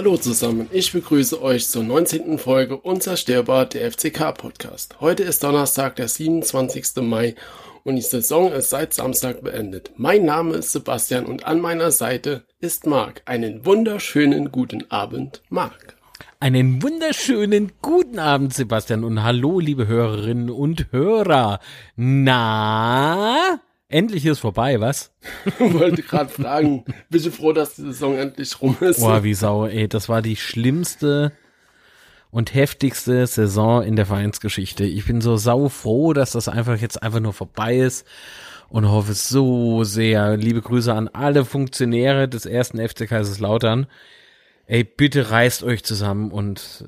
Hallo zusammen, ich begrüße euch zur 19. Folge Unzerstörbar der FCK Podcast. Heute ist Donnerstag, der 27. Mai und die Saison ist seit Samstag beendet. Mein Name ist Sebastian und an meiner Seite ist Marc. Einen wunderschönen guten Abend, Marc. Einen wunderschönen guten Abend, Sebastian, und hallo, liebe Hörerinnen und Hörer. Na, endlich ist vorbei, was? Wollte gerade fragen, bist du froh, dass die Saison endlich rum ist? Boah, wie Sau, ey, das war die schlimmste und heftigste Saison in der Vereinsgeschichte. Ich bin so sau froh, dass das einfach jetzt einfach nur vorbei ist und hoffe so sehr. Liebe Grüße an alle Funktionäre des ersten FC Kaiserslautern ey, bitte reißt euch zusammen und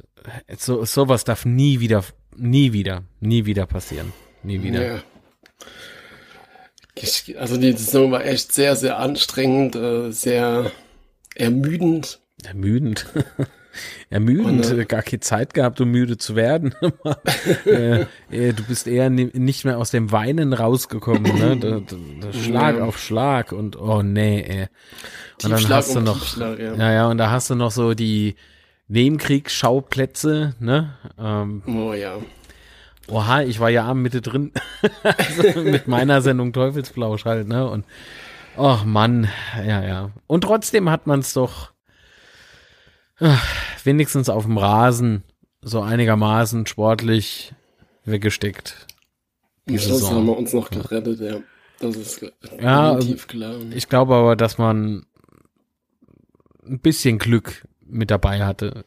so, sowas darf nie wieder, nie wieder, nie wieder passieren. Nie wieder. Ja. Also die Saison war echt sehr, sehr anstrengend, äh, sehr ermüdend. Ermüdend. Ermüdend, und, äh, gar keine Zeit gehabt, um müde zu werden. äh, äh, du bist eher nicht mehr aus dem Weinen rausgekommen, ne? Da, da, da Schlag ja. auf Schlag und oh nee, ey. Und dann hast du noch, ja. ja. ja, und da hast du noch so die Nebenkriegsschauplätze, ne? Ähm, oh ja. Oha, ich war ja am Mitte drin also mit meiner Sendung Teufelsblausch halt, ne? Und ach Mann, ja, ja. Und trotzdem hat man es doch ach, wenigstens auf dem Rasen so einigermaßen sportlich weggesteckt. Die Schluss haben wir uns noch gerettet, ja. Das ist ja, klar. Ich glaube aber, dass man ein bisschen Glück mit dabei hatte.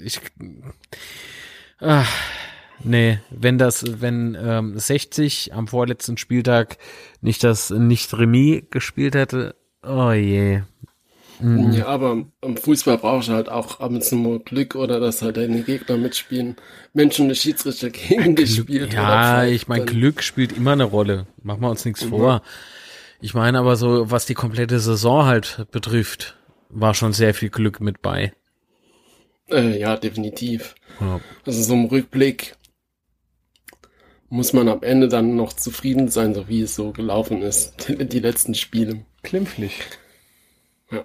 Ich, ach, nee, wenn das, wenn ähm, 60 am vorletzten Spieltag nicht das nicht Remis gespielt hätte, oh je. Mhm. Ja, aber im Fußball brauchst du halt auch ab und zu mal Glück oder dass halt deine Gegner mitspielen. Menschen, der Schiedsrichter gegen dich spielt. Ja, ich meine, Glück spielt immer eine Rolle. Machen wir uns nichts mhm. vor. Ich meine aber so, was die komplette Saison halt betrifft, war schon sehr viel Glück mit bei. Äh, ja, definitiv. Ja. Also so im Rückblick muss man am Ende dann noch zufrieden sein, so wie es so gelaufen ist, die, die letzten Spiele. Klimpflich. Ja.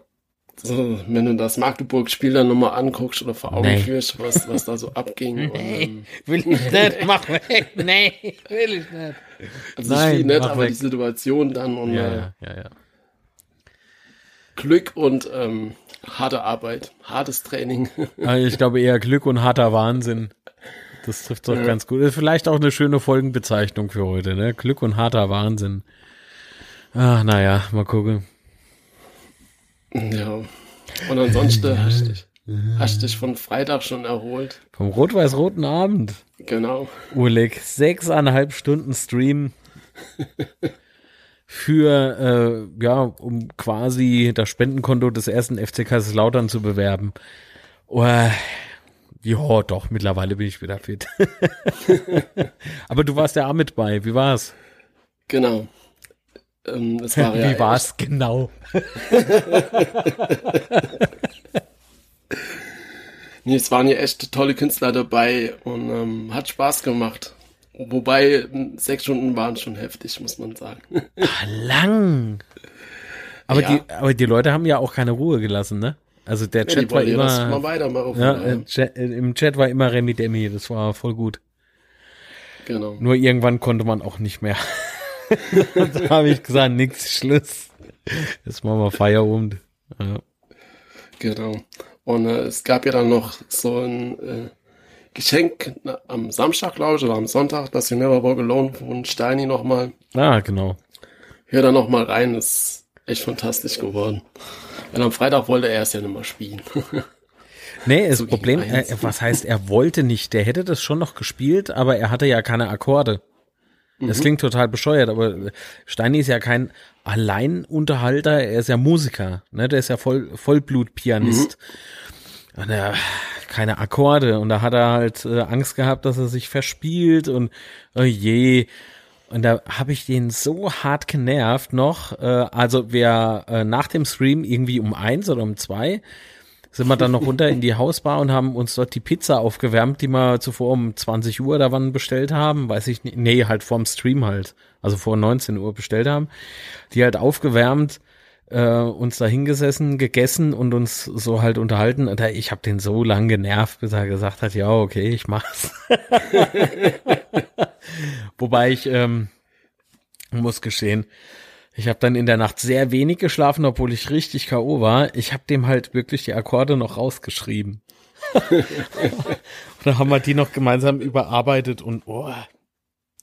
So, wenn du das Magdeburg-Spiel dann nochmal anguckst oder vor Augen nee. führst, was, was da so abging. Nee, und, ähm, will ich nicht, mach weg, nee, will ich nicht. Also Nein, Spiel nicht, aber weg. die Situation dann und ja, äh, ja, ja. ja. Glück und ähm, harte Arbeit, hartes Training. ich glaube eher Glück und harter Wahnsinn. Das trifft doch ja. ganz gut. Vielleicht auch eine schöne Folgenbezeichnung für heute, ne? Glück und harter Wahnsinn. Ach, naja, mal gucken. Ja. Und ansonsten hast du dich, hast dich von Freitag schon erholt. Vom rot-weiß-roten Abend. Genau. Urleg, sechseinhalb Stunden Stream. für, äh, ja, um quasi das Spendenkonto des ersten FC Kaiserslautern zu bewerben. Oh, ja, doch, mittlerweile bin ich wieder fit. Aber du warst ja auch mit bei. Wie war's? Genau. Ähm, das war ja Wie war's echt... genau? nee, es waren ja echt tolle Künstler dabei und ähm, hat Spaß gemacht. Wobei sechs Stunden waren schon heftig, muss man sagen. Ach, lang. Aber, ja. die, aber die Leute haben ja auch keine Ruhe gelassen, ne? Also der Chat ja, war immer. Mal weitermachen, ja, ja. Chat, Im Chat war immer Remi Demi, das war voll gut. Genau. Nur irgendwann konnte man auch nicht mehr. da habe ich gesagt, nix, Schluss. Jetzt machen wir Feierabend. Ja. Genau. Und äh, es gab ja dann noch so ein äh, Geschenk am Samstag, glaube ich, oder am Sonntag, das wir Never Walk Alone von Steini nochmal. Ah, genau. Hör da nochmal rein, ist echt fantastisch geworden. Und am Freitag wollte er es ja nicht mehr spielen. nee, das so Problem, äh, was heißt, er wollte nicht, der hätte das schon noch gespielt, aber er hatte ja keine Akkorde. Das mhm. klingt total bescheuert, aber Steini ist ja kein Alleinunterhalter, er ist ja Musiker, ne? Der ist ja voll Vollblutpianist. Mhm. Und er keine Akkorde und da hat er halt äh, Angst gehabt, dass er sich verspielt und oh je. Und da habe ich den so hart genervt noch. Äh, also wir äh, nach dem Stream irgendwie um eins oder um zwei sind wir dann noch runter in die Hausbar und haben uns dort die Pizza aufgewärmt, die wir zuvor um 20 Uhr da wann bestellt haben. Weiß ich nicht. Nee, halt vorm Stream halt. Also vor 19 Uhr bestellt haben. Die halt aufgewärmt äh, uns da hingesessen, gegessen und uns so halt unterhalten. Und ich habe den so lang genervt, bis er gesagt hat, ja, okay, ich mach's. Wobei ich ähm, muss geschehen, ich habe dann in der Nacht sehr wenig geschlafen, obwohl ich richtig K.O. war. Ich habe dem halt wirklich die Akkorde noch rausgeschrieben. und dann haben wir die noch gemeinsam überarbeitet und oh.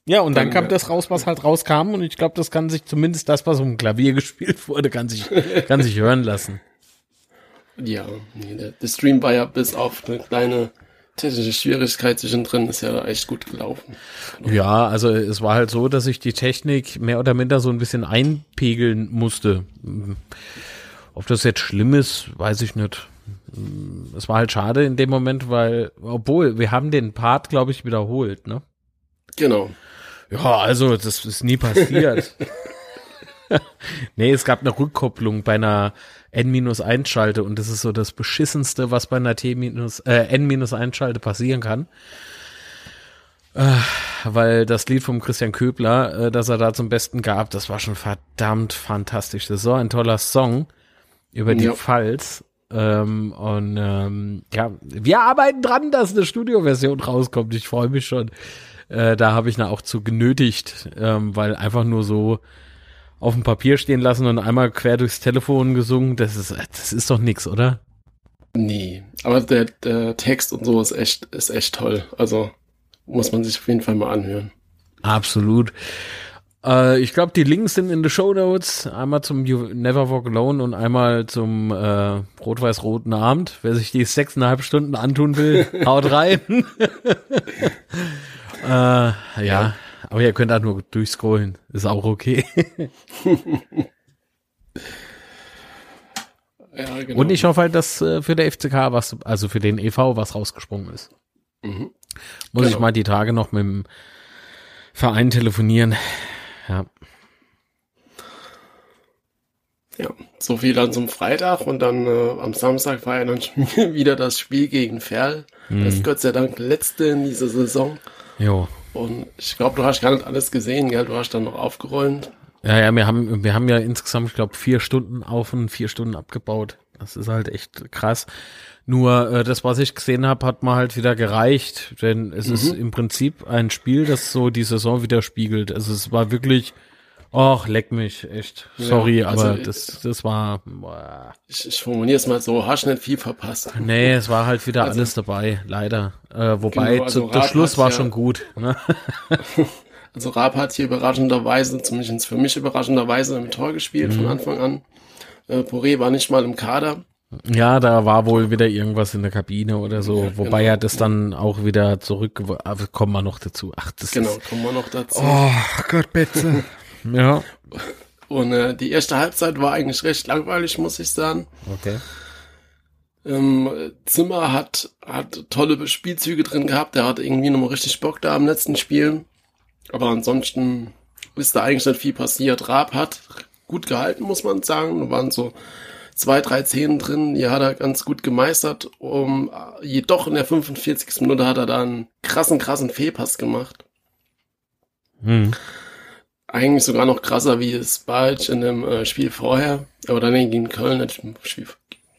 Ja, und dann, dann kam das raus, was halt rauskam und ich glaube, das kann sich zumindest das, was um Klavier gespielt wurde, kann sich, kann sich hören lassen. Ja, nee, der, der Stream war ja bis auf eine kleine technische Schwierigkeit zwischendrin ist ja echt gut gelaufen. Ja, also es war halt so, dass ich die Technik mehr oder minder so ein bisschen einpegeln musste. Ob das jetzt schlimm ist, weiß ich nicht. Es war halt schade in dem Moment, weil, obwohl, wir haben den Part, glaube ich, wiederholt, ne? Genau. Ja, also, das ist nie passiert. nee, es gab eine Rückkopplung bei einer N-1-Schalte und das ist so das beschissenste, was bei einer T- äh, N-1-Schalte passieren kann. Äh, weil das Lied vom Christian Köbler, äh, das er da zum Besten gab, das war schon verdammt fantastisch. Das ist so ein toller Song über die ja. Pfalz. Ähm, und ähm, ja, wir arbeiten dran, dass eine Studioversion rauskommt. Ich freue mich schon. Äh, da habe ich na auch zu genötigt, ähm, weil einfach nur so auf dem Papier stehen lassen und einmal quer durchs Telefon gesungen, das ist, das ist doch nix, oder? Nee, aber der, der Text und so ist echt, ist echt toll. Also muss man sich auf jeden Fall mal anhören. Absolut. Äh, ich glaube, die Links sind in den Show Notes. Einmal zum you Never Walk Alone und einmal zum äh, Rot-Weiß-Roten Abend. Wer sich die sechseinhalb Stunden antun will, haut rein. äh, ja. ja. Aber ihr könnt auch nur durchscrollen. Ist auch okay. ja, genau. Und ich hoffe halt, dass äh, für der FCK was, also für den EV was rausgesprungen ist. Mhm. Muss genau. ich mal die Tage noch mit dem Verein telefonieren. Ja. Ja, so viel dann zum Freitag und dann äh, am Samstag war ja dann wieder das Spiel gegen Ferl. Mhm. Das ist Gott sei Dank letzte in dieser Saison. Jo. Und ich glaube, du hast gar nicht alles gesehen, gell? Du hast dann noch aufgeräumt. Ja, ja, wir haben, wir haben ja insgesamt, ich glaube, vier Stunden auf und vier Stunden abgebaut. Das ist halt echt krass. Nur äh, das, was ich gesehen habe, hat mal halt wieder gereicht, denn es mhm. ist im Prinzip ein Spiel, das so die Saison widerspiegelt. Also es war wirklich Och, leck mich, echt. Sorry, ja, also aber das, das war. Boah. Ich, ich formuliere es mal so, hast nicht viel verpasst. Nee, es war halt wieder also, alles dabei, leider. Äh, wobei, genau, also zu, der Schluss war ja, schon gut. Ne? also Raab hat hier überraschenderweise, zumindest für mich überraschenderweise, im Tor gespielt mhm. von Anfang an. Äh, Poré war nicht mal im Kader. Ja, da war wohl wieder irgendwas in der Kabine oder so, ja, wobei genau. er das dann auch wieder zurück, aber kommen wir noch dazu. Ach, das genau, ist, kommen wir noch dazu. Oh Gott, bitte. Ja. Und äh, die erste Halbzeit war eigentlich recht langweilig, muss ich sagen. Okay. Ähm, Zimmer hat, hat tolle Spielzüge drin gehabt. Der hat irgendwie nochmal richtig Bock da am letzten Spiel. Aber ansonsten ist da eigentlich nicht viel passiert. Raab hat gut gehalten, muss man sagen. Da waren so zwei, drei Szenen drin. Die hat er ganz gut gemeistert. Um, jedoch in der 45. Minute hat er da einen krassen, krassen Fehlpass gemacht. Hm eigentlich sogar noch krasser wie es bald in dem äh, Spiel vorher. Aber dann gegen Köln, Spiel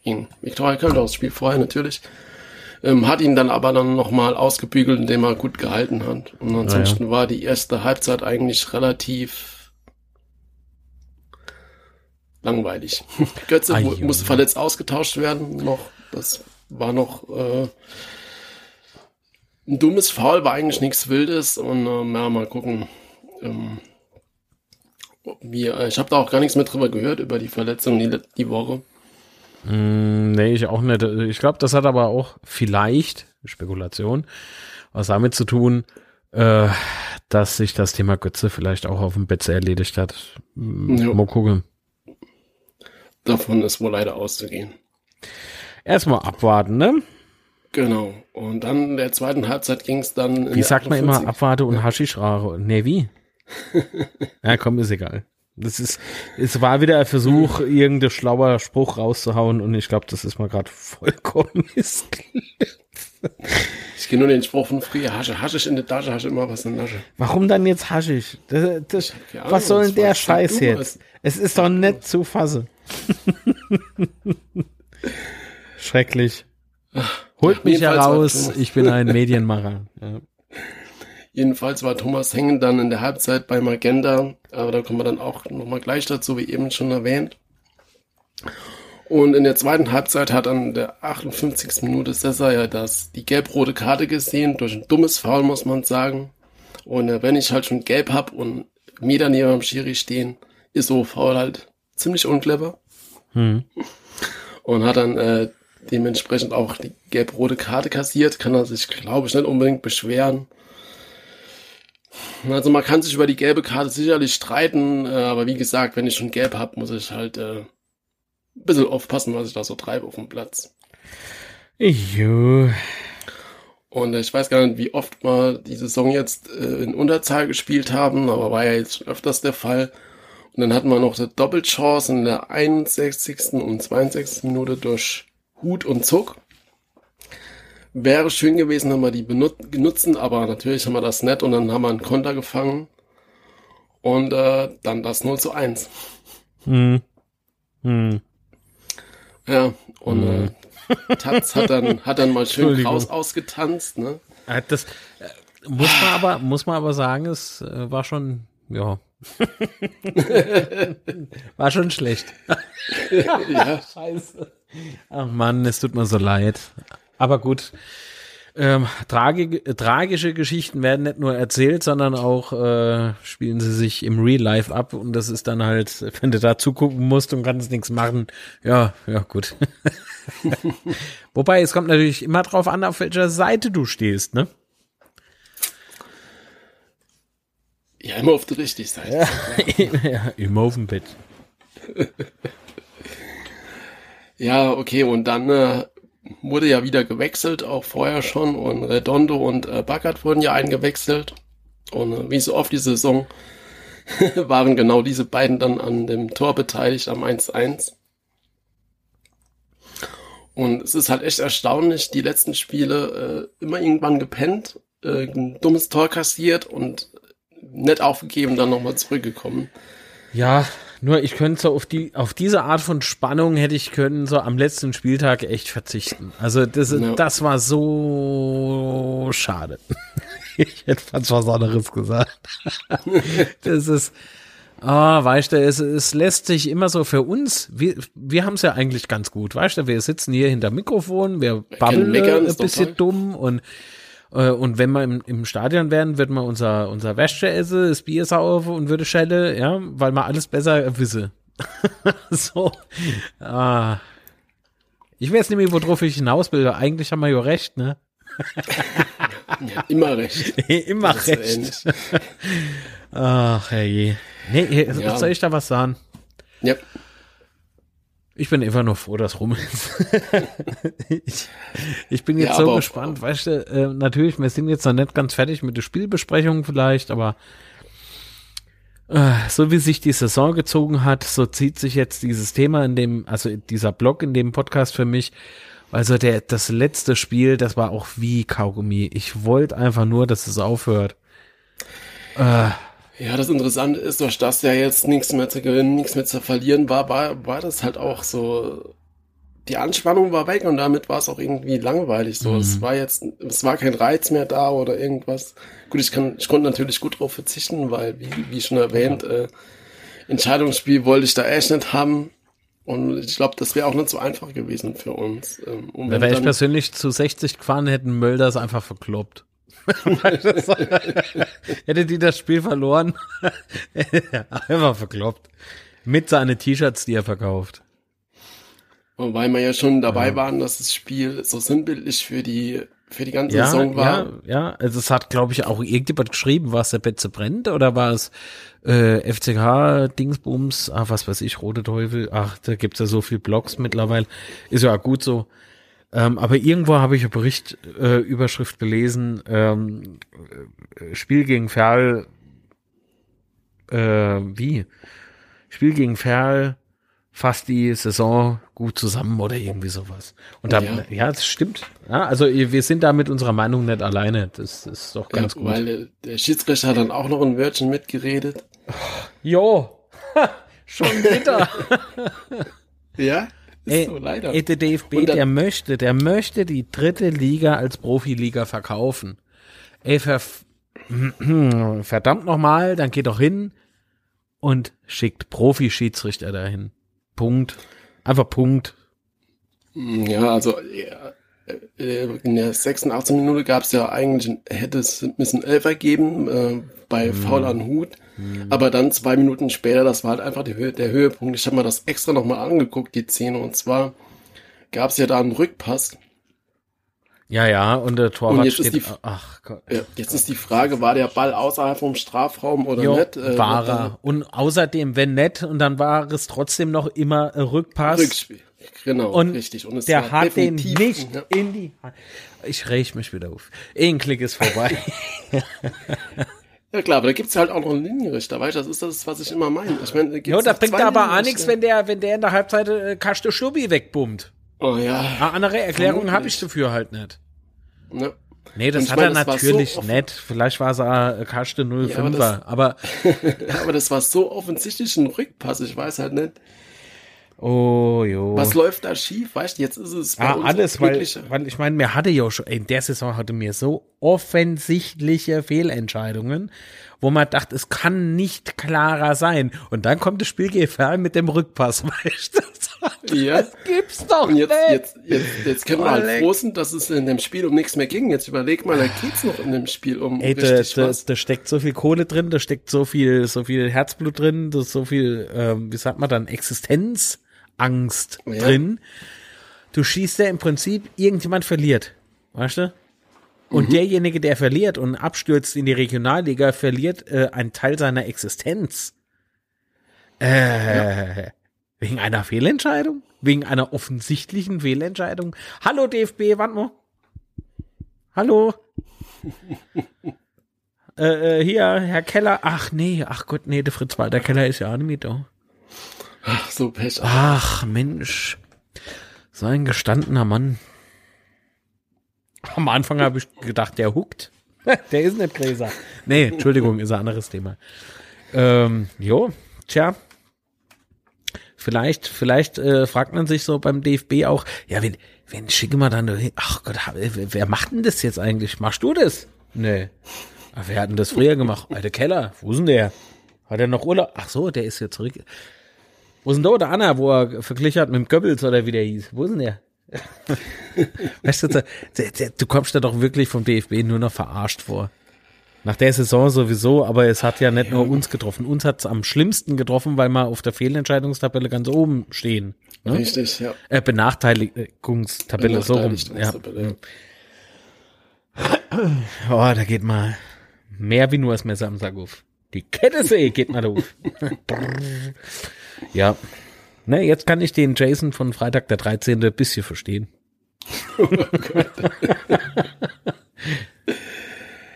gegen Viktoria Köln, das Spiel vorher natürlich. Ähm, hat ihn dann aber dann nochmal ausgebügelt, indem er gut gehalten hat. Und ansonsten ja, ja. war die erste Halbzeit eigentlich relativ langweilig. Götze Ai, musste verletzt ausgetauscht werden noch. Das war noch äh, ein dummes Foul, war eigentlich nichts Wildes. Und äh, ja, mal gucken. Ähm, wir, äh, ich habe da auch gar nichts mehr drüber gehört, über die Verletzung die, die Woche. Mm, nee, ich auch nicht. Ich glaube, das hat aber auch vielleicht, Spekulation, was damit zu tun, äh, dass sich das Thema Götze vielleicht auch auf dem Bett erledigt hat. Mm, ja. Mal gucken. Davon ist wohl leider auszugehen. Erstmal abwarten, ne? Genau. Und dann in der zweiten Halbzeit ging es dann. Wie sagt man immer Abwarte und Haschischrare? Nee, wie? Ja, komm, ist egal. Das ist, es war wieder ein Versuch, irgendein schlauer Spruch rauszuhauen und ich glaube, das ist mal gerade vollkommen missglückt. Ich kenne nur den Spruch von früher, Hasche, Haschisch in der Tasche, Hasche immer was in der Tasche. Warum dann jetzt Haschisch? Das, das, was soll denn der Scheiß jetzt? Es ist doch nett zu fassen. Schrecklich. Holt mich heraus, ich bin ein Medienmacher. Ja. Jedenfalls war Thomas Hengen dann in der Halbzeit bei Magenta, aber da kommen wir dann auch nochmal gleich dazu, wie eben schon erwähnt. Und in der zweiten Halbzeit hat an der 58. Minute Sessa ja das, die gelb-rote Karte gesehen, durch ein dummes Foul, muss man sagen. Und äh, wenn ich halt schon gelb hab und Meter neben dem Schiri stehen, ist so Foul halt ziemlich unclever. Hm. Und hat dann äh, dementsprechend auch die gelb-rote Karte kassiert, kann er sich, glaube ich, nicht unbedingt beschweren. Also man kann sich über die gelbe Karte sicherlich streiten, äh, aber wie gesagt, wenn ich schon gelb hab, muss ich halt äh, ein bisschen aufpassen, was ich da so treibe auf dem Platz. Jo. Und ich weiß gar nicht, wie oft wir die Saison jetzt äh, in Unterzahl gespielt haben, aber war ja jetzt öfters der Fall. Und dann hatten wir noch eine Doppelchance in der 61. und 62. Minute durch Hut und Zuck. Wäre schön gewesen, wenn wir die benutzen, aber natürlich haben wir das nett und dann haben wir einen Konter gefangen. Und äh, dann das 0 zu 1. Hm. Hm. Ja, und hm. äh, Taz hat dann, hat dann mal schön raus ausgetanzt, ne? Das äh, muss man aber, muss man aber sagen, es äh, war schon, ja. war schon schlecht. ja. Scheiße. Ach Mann, es tut mir so leid. Aber gut. Ähm, tragi tragische Geschichten werden nicht nur erzählt, sondern auch äh, spielen sie sich im Real Life ab und das ist dann halt, wenn du da zugucken musst und kannst nichts machen, ja, ja, gut. Wobei, es kommt natürlich immer drauf an, auf welcher Seite du stehst, ne? Ja, immer auf der richtigen Seite. Ja, ja immer auf dem Bett. ja, okay, und dann äh, wurde ja wieder gewechselt, auch vorher schon. Und Redondo und äh, Baggert wurden ja eingewechselt. Und äh, wie so oft die Saison waren genau diese beiden dann an dem Tor beteiligt, am 1-1. Und es ist halt echt erstaunlich, die letzten Spiele äh, immer irgendwann gepennt, äh, ein dummes Tor kassiert und nett aufgegeben, dann nochmal zurückgekommen. Ja, nur ich könnte so auf die, auf diese Art von Spannung hätte ich können so am letzten Spieltag echt verzichten. Also das, ja. das war so schade. ich hätte fast was anderes gesagt. das ist, Ah, oh, weißt du, es, es lässt sich immer so für uns, wir, wir haben es ja eigentlich ganz gut, weißt du, wir sitzen hier hinter Mikrofon, wir babbeln ein bisschen dumm und und wenn wir im, im Stadion wären, würde man unser, unser Wäsche essen, das Bier saufen und würde schelle, ja, weil man alles besser wisse. so. Ah. Ich weiß nicht mehr, worauf ich hinaus will. Eigentlich haben wir ja recht, ne? ja, immer recht. immer recht. Ach, herrje. Nee, soll ich da was sagen? Ja. Ich bin einfach nur froh, dass rum ist. ich, ich, bin jetzt ja, so gespannt, weißt du, äh, natürlich, wir sind jetzt noch nicht ganz fertig mit der Spielbesprechung vielleicht, aber äh, so wie sich die Saison gezogen hat, so zieht sich jetzt dieses Thema in dem, also dieser Blog in dem Podcast für mich. Also der, das letzte Spiel, das war auch wie Kaugummi. Ich wollte einfach nur, dass es aufhört. Äh, ja, das Interessante ist, durch das ja jetzt nichts mehr zu gewinnen, nichts mehr zu verlieren war, war, war das halt auch so, die Anspannung war weg und damit war es auch irgendwie langweilig so. Mhm. Es war jetzt, es war kein Reiz mehr da oder irgendwas. Gut, ich kann, ich konnte natürlich gut drauf verzichten, weil, wie, wie schon erwähnt, äh, Entscheidungsspiel wollte ich da echt nicht haben. Und ich glaube, das wäre auch nicht so einfach gewesen für uns. Ähm, Wäre ich persönlich zu 60 gefahren, hätten Mölders einfach verkloppt. Hätte die das Spiel verloren, einfach verkloppt. Mit seinen T-Shirts, die er verkauft. Wobei wir ja schon dabei ja. waren, dass das Spiel so sinnbildlich für die für die ganze ja, Saison war. Ja, ja, also es hat, glaube ich, auch irgendjemand geschrieben, war es der Betze brennt oder war es äh, FCK Dingsbums, ah, was weiß ich, Rote Teufel, ach, da gibt's ja so viel Blogs mittlerweile. Ist ja gut so. Ähm, aber irgendwo habe ich eine Berichtüberschrift äh, gelesen, ähm, äh, Spiel gegen Ferl, äh, wie? Spiel gegen Ferl fasst die Saison gut zusammen oder irgendwie sowas. Und da, ja, ja das stimmt. Ja, also wir sind da mit unserer Meinung nicht alleine. Das ist doch ganz ja, gut. Weil der Schiedsrichter hat dann auch noch ein Wörtchen mitgeredet. Jo. Schon wieder. ja? Ey, so, leider. Ey, der DFB, der möchte, der möchte die dritte Liga als Profiliga verkaufen. Ey, ver verdammt nochmal, dann geht doch hin und schickt Profi-Schiedsrichter dahin. Punkt. Einfach Punkt. Ja, also ja, in der 86. Minute gab es ja eigentlich, hätte es müssen Elfer geben äh, bei mhm. Foul an Hut. Mhm. Aber dann zwei Minuten später, das war halt einfach Höhe, der Höhepunkt. Ich habe mir das extra nochmal angeguckt, die Szene. Und zwar gab es ja da einen Rückpass. Ja, ja, und der Torwart und jetzt steht, ist die, ach Gott. Ja, jetzt ist die Frage, war der Ball außerhalb vom Strafraum oder jo, nicht? Äh, war er. Und außerdem, wenn nicht, und dann war es trotzdem noch immer Rückpass. Rückspiel. Genau, und richtig. Und der hat den nicht ja. in die Hand. Ich räche mich wieder auf. Ein Klick ist vorbei. ja klar, aber da gibt's halt auch noch einen Linienrichter, weißt du, das ist das, was ich immer meine. Ich meine, da ja, da bringt aber auch nichts, wenn der, wenn der in der Halbzeit äh, Kaste Schlubi wegbummt. Oh ja. Eine andere Erklärung habe ich dafür halt nicht. Ja. Nee, das hat meine, er natürlich so nett. Vielleicht war es äh, Kaste 05er, ja, aber, das, aber aber das war so offensichtlich ein Rückpass, ich weiß halt nicht. Oh, jo. Was läuft da schief? Weißt du, jetzt ist es bei ah, alles, weil, weil ich meine, mir hatte ja schon, in der Saison hatte mir so offensichtliche Fehlentscheidungen, wo man dachte, es kann nicht klarer sein. Und dann kommt das Spiel GFR mit dem Rückpass, weißt du? Ja. Das gibt's doch Und jetzt, nicht. Jetzt, jetzt, jetzt können wir halt froh sein, dass es in dem Spiel um nichts mehr ging. Jetzt überleg mal, da geht's noch in dem Spiel um Ey, da, da, da steckt so viel Kohle drin, da steckt so viel, so viel Herzblut drin, da ist so viel, ähm, wie sagt man dann, Existenz Angst ja. drin. Du schießt ja im Prinzip, irgendjemand verliert. Weißt du? Und mhm. derjenige, der verliert und abstürzt in die Regionalliga, verliert äh, einen Teil seiner Existenz. Äh, ja. Wegen einer Fehlentscheidung? Wegen einer offensichtlichen Fehlentscheidung? Hallo DFB, warte mal. Hallo? äh, äh, hier, Herr Keller. Ach nee, ach Gott, nee, der Fritz Walter Keller ist ja auch nicht mit da. Ach, so Pech. Ach, Mensch. So ein gestandener Mann. Am Anfang habe ich gedacht, der huckt. der ist nicht Gräser. Nee, Entschuldigung, ist ein anderes Thema. Ähm, jo, tja. Vielleicht, vielleicht äh, fragt man sich so beim DFB auch, ja, wenn, wenn schicke mal dann, ach Gott, wer macht denn das jetzt eigentlich? Machst du das? Nee. Wer hat denn das früher gemacht? Alter Keller, wo ist denn der? Hat er noch Urlaub? Ach so, der ist jetzt zurück. Wo ist denn da der Anna, wo er verglichen hat mit dem Goebbels oder wie der hieß? Wo ist denn der? weißt du, du kommst da doch wirklich vom DFB nur noch verarscht vor. Nach der Saison sowieso, aber es hat ja nicht nur uns getroffen. Uns hat es am schlimmsten getroffen, weil wir auf der Fehlentscheidungstabelle ganz oben stehen. Ne? Richtig, ja. Äh, Benachteiligungstabelle, so rum. Ja. Oh, da geht mal mehr wie nur das Messer am Sack auf. Die Kette See geht mal auf. Ja. Ne, jetzt kann ich den Jason von Freitag der 13. ein bisschen verstehen. Oh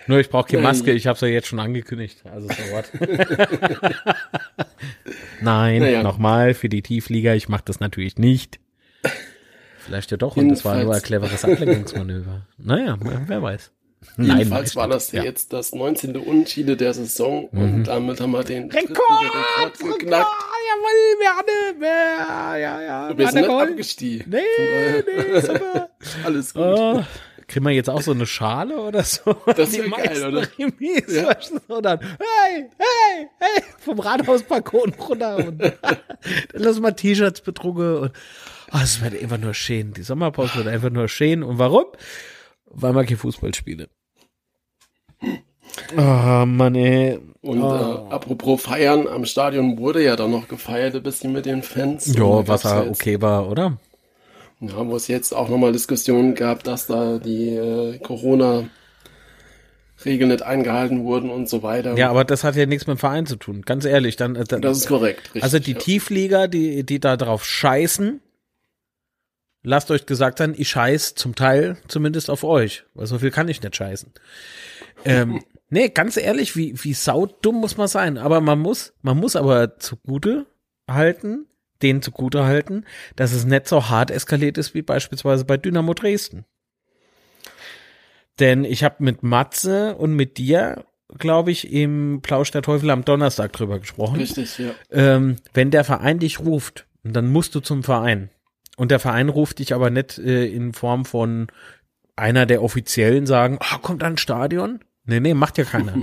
Nur ich brauche keine Maske, ich habe es ja jetzt schon angekündigt. Also so what. Nein, naja. nochmal für die Tieflieger, ich mache das natürlich nicht. Vielleicht ja doch, und das war nur ein cleveres Ablenkungsmanöver. Naja, wer weiß. Jedenfalls war das ja. jetzt das 19. Unentschieden der Saison mhm. und damit haben wir den Rekord, Rekord geknackt. Jawohl, wir haben, ja, ja, ja. Wir sind nicht abgestiegen. Nee, nee, super. Alles gut. Oh, kriegen wir jetzt auch so eine Schale oder so? Das ist geil, oder? Remis, ja. Und dann, hey, hey, hey, vom Rathausbalkon runter und dann lassen wir T-Shirts bedrucken und oh, es wird einfach nur schön. Die Sommerpause wird einfach nur schön. Und warum? Weil man kein Fußball spiele. Ah, oh, Mann, ey. Und oh. äh, apropos feiern, am Stadion wurde ja dann noch gefeiert ein bisschen mit den Fans. Ja, was ja okay war, oder? Ja, wo es jetzt auch nochmal Diskussionen gab, dass da die äh, Corona Regeln nicht eingehalten wurden und so weiter. Ja, aber das hat ja nichts mit dem Verein zu tun, ganz ehrlich. Dann, äh, dann das ist korrekt. Richtig, also die ja. Tieflieger, die, die da drauf scheißen, lasst euch gesagt sein, ich scheiß zum Teil zumindest auf euch, weil so viel kann ich nicht scheißen. Ähm, nee, ganz ehrlich, wie, wie saudumm muss man sein. Aber man muss, man muss aber zugute halten, denen zugute halten, dass es nicht so hart eskaliert ist wie beispielsweise bei Dynamo Dresden. Denn ich habe mit Matze und mit dir glaube ich, im Plausch der Teufel am Donnerstag drüber gesprochen. Richtig, ja. Ähm, wenn der Verein dich ruft, dann musst du zum Verein. Und der Verein ruft dich aber nicht äh, in Form von einer der Offiziellen sagen, oh, kommt ein Stadion? Nee, nee, macht ja keiner.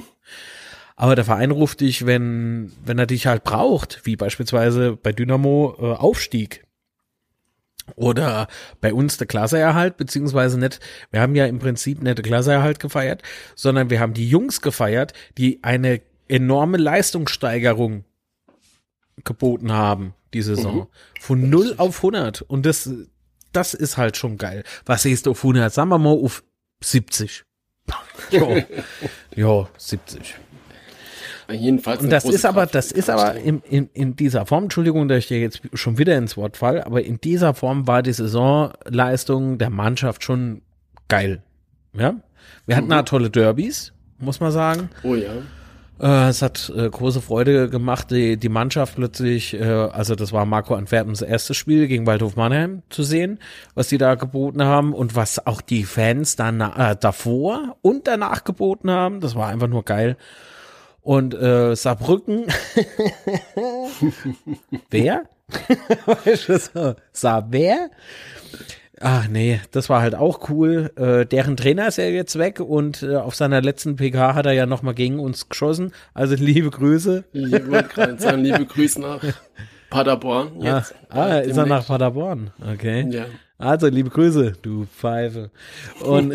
aber der Verein ruft dich, wenn, wenn er dich halt braucht, wie beispielsweise bei Dynamo äh, Aufstieg. Oder bei uns der Klasseerhalt, beziehungsweise nicht, wir haben ja im Prinzip nicht der Klasseerhalt gefeiert, sondern wir haben die Jungs gefeiert, die eine enorme Leistungssteigerung geboten haben, die Saison. Mhm. Von 0 auf 100. Und das, das ist halt schon geil. Was siehst du auf 100? Sagen wir mal auf 70. jo, jo, 70. Jedenfalls. Und das ist aber, das ist aber in, in, in dieser Form, Entschuldigung, dass ich dir jetzt schon wieder ins Wort fall, aber in dieser Form war die Saisonleistung der Mannschaft schon geil. Ja. Wir hatten mhm. da tolle Derbys, muss man sagen. Oh ja. Äh, es hat äh, große Freude gemacht, die, die Mannschaft plötzlich, äh, also das war Marco Antwerpens erstes Spiel gegen Waldhof Mannheim zu sehen, was die da geboten haben und was auch die Fans dann äh, davor und danach geboten haben. Das war einfach nur geil. Und äh, Saarbrücken. wer? Sa wer? Ach nee, das war halt auch cool. Äh, deren Trainer ist ja jetzt weg und äh, auf seiner letzten PK hat er ja nochmal gegen uns geschossen. Also liebe Grüße. Wollte gerade sagen, liebe Grüße nach Paderborn. Jetzt. Ah, ah ist er nach Paderborn? Okay. Ja. Also liebe Grüße, du Pfeife. Und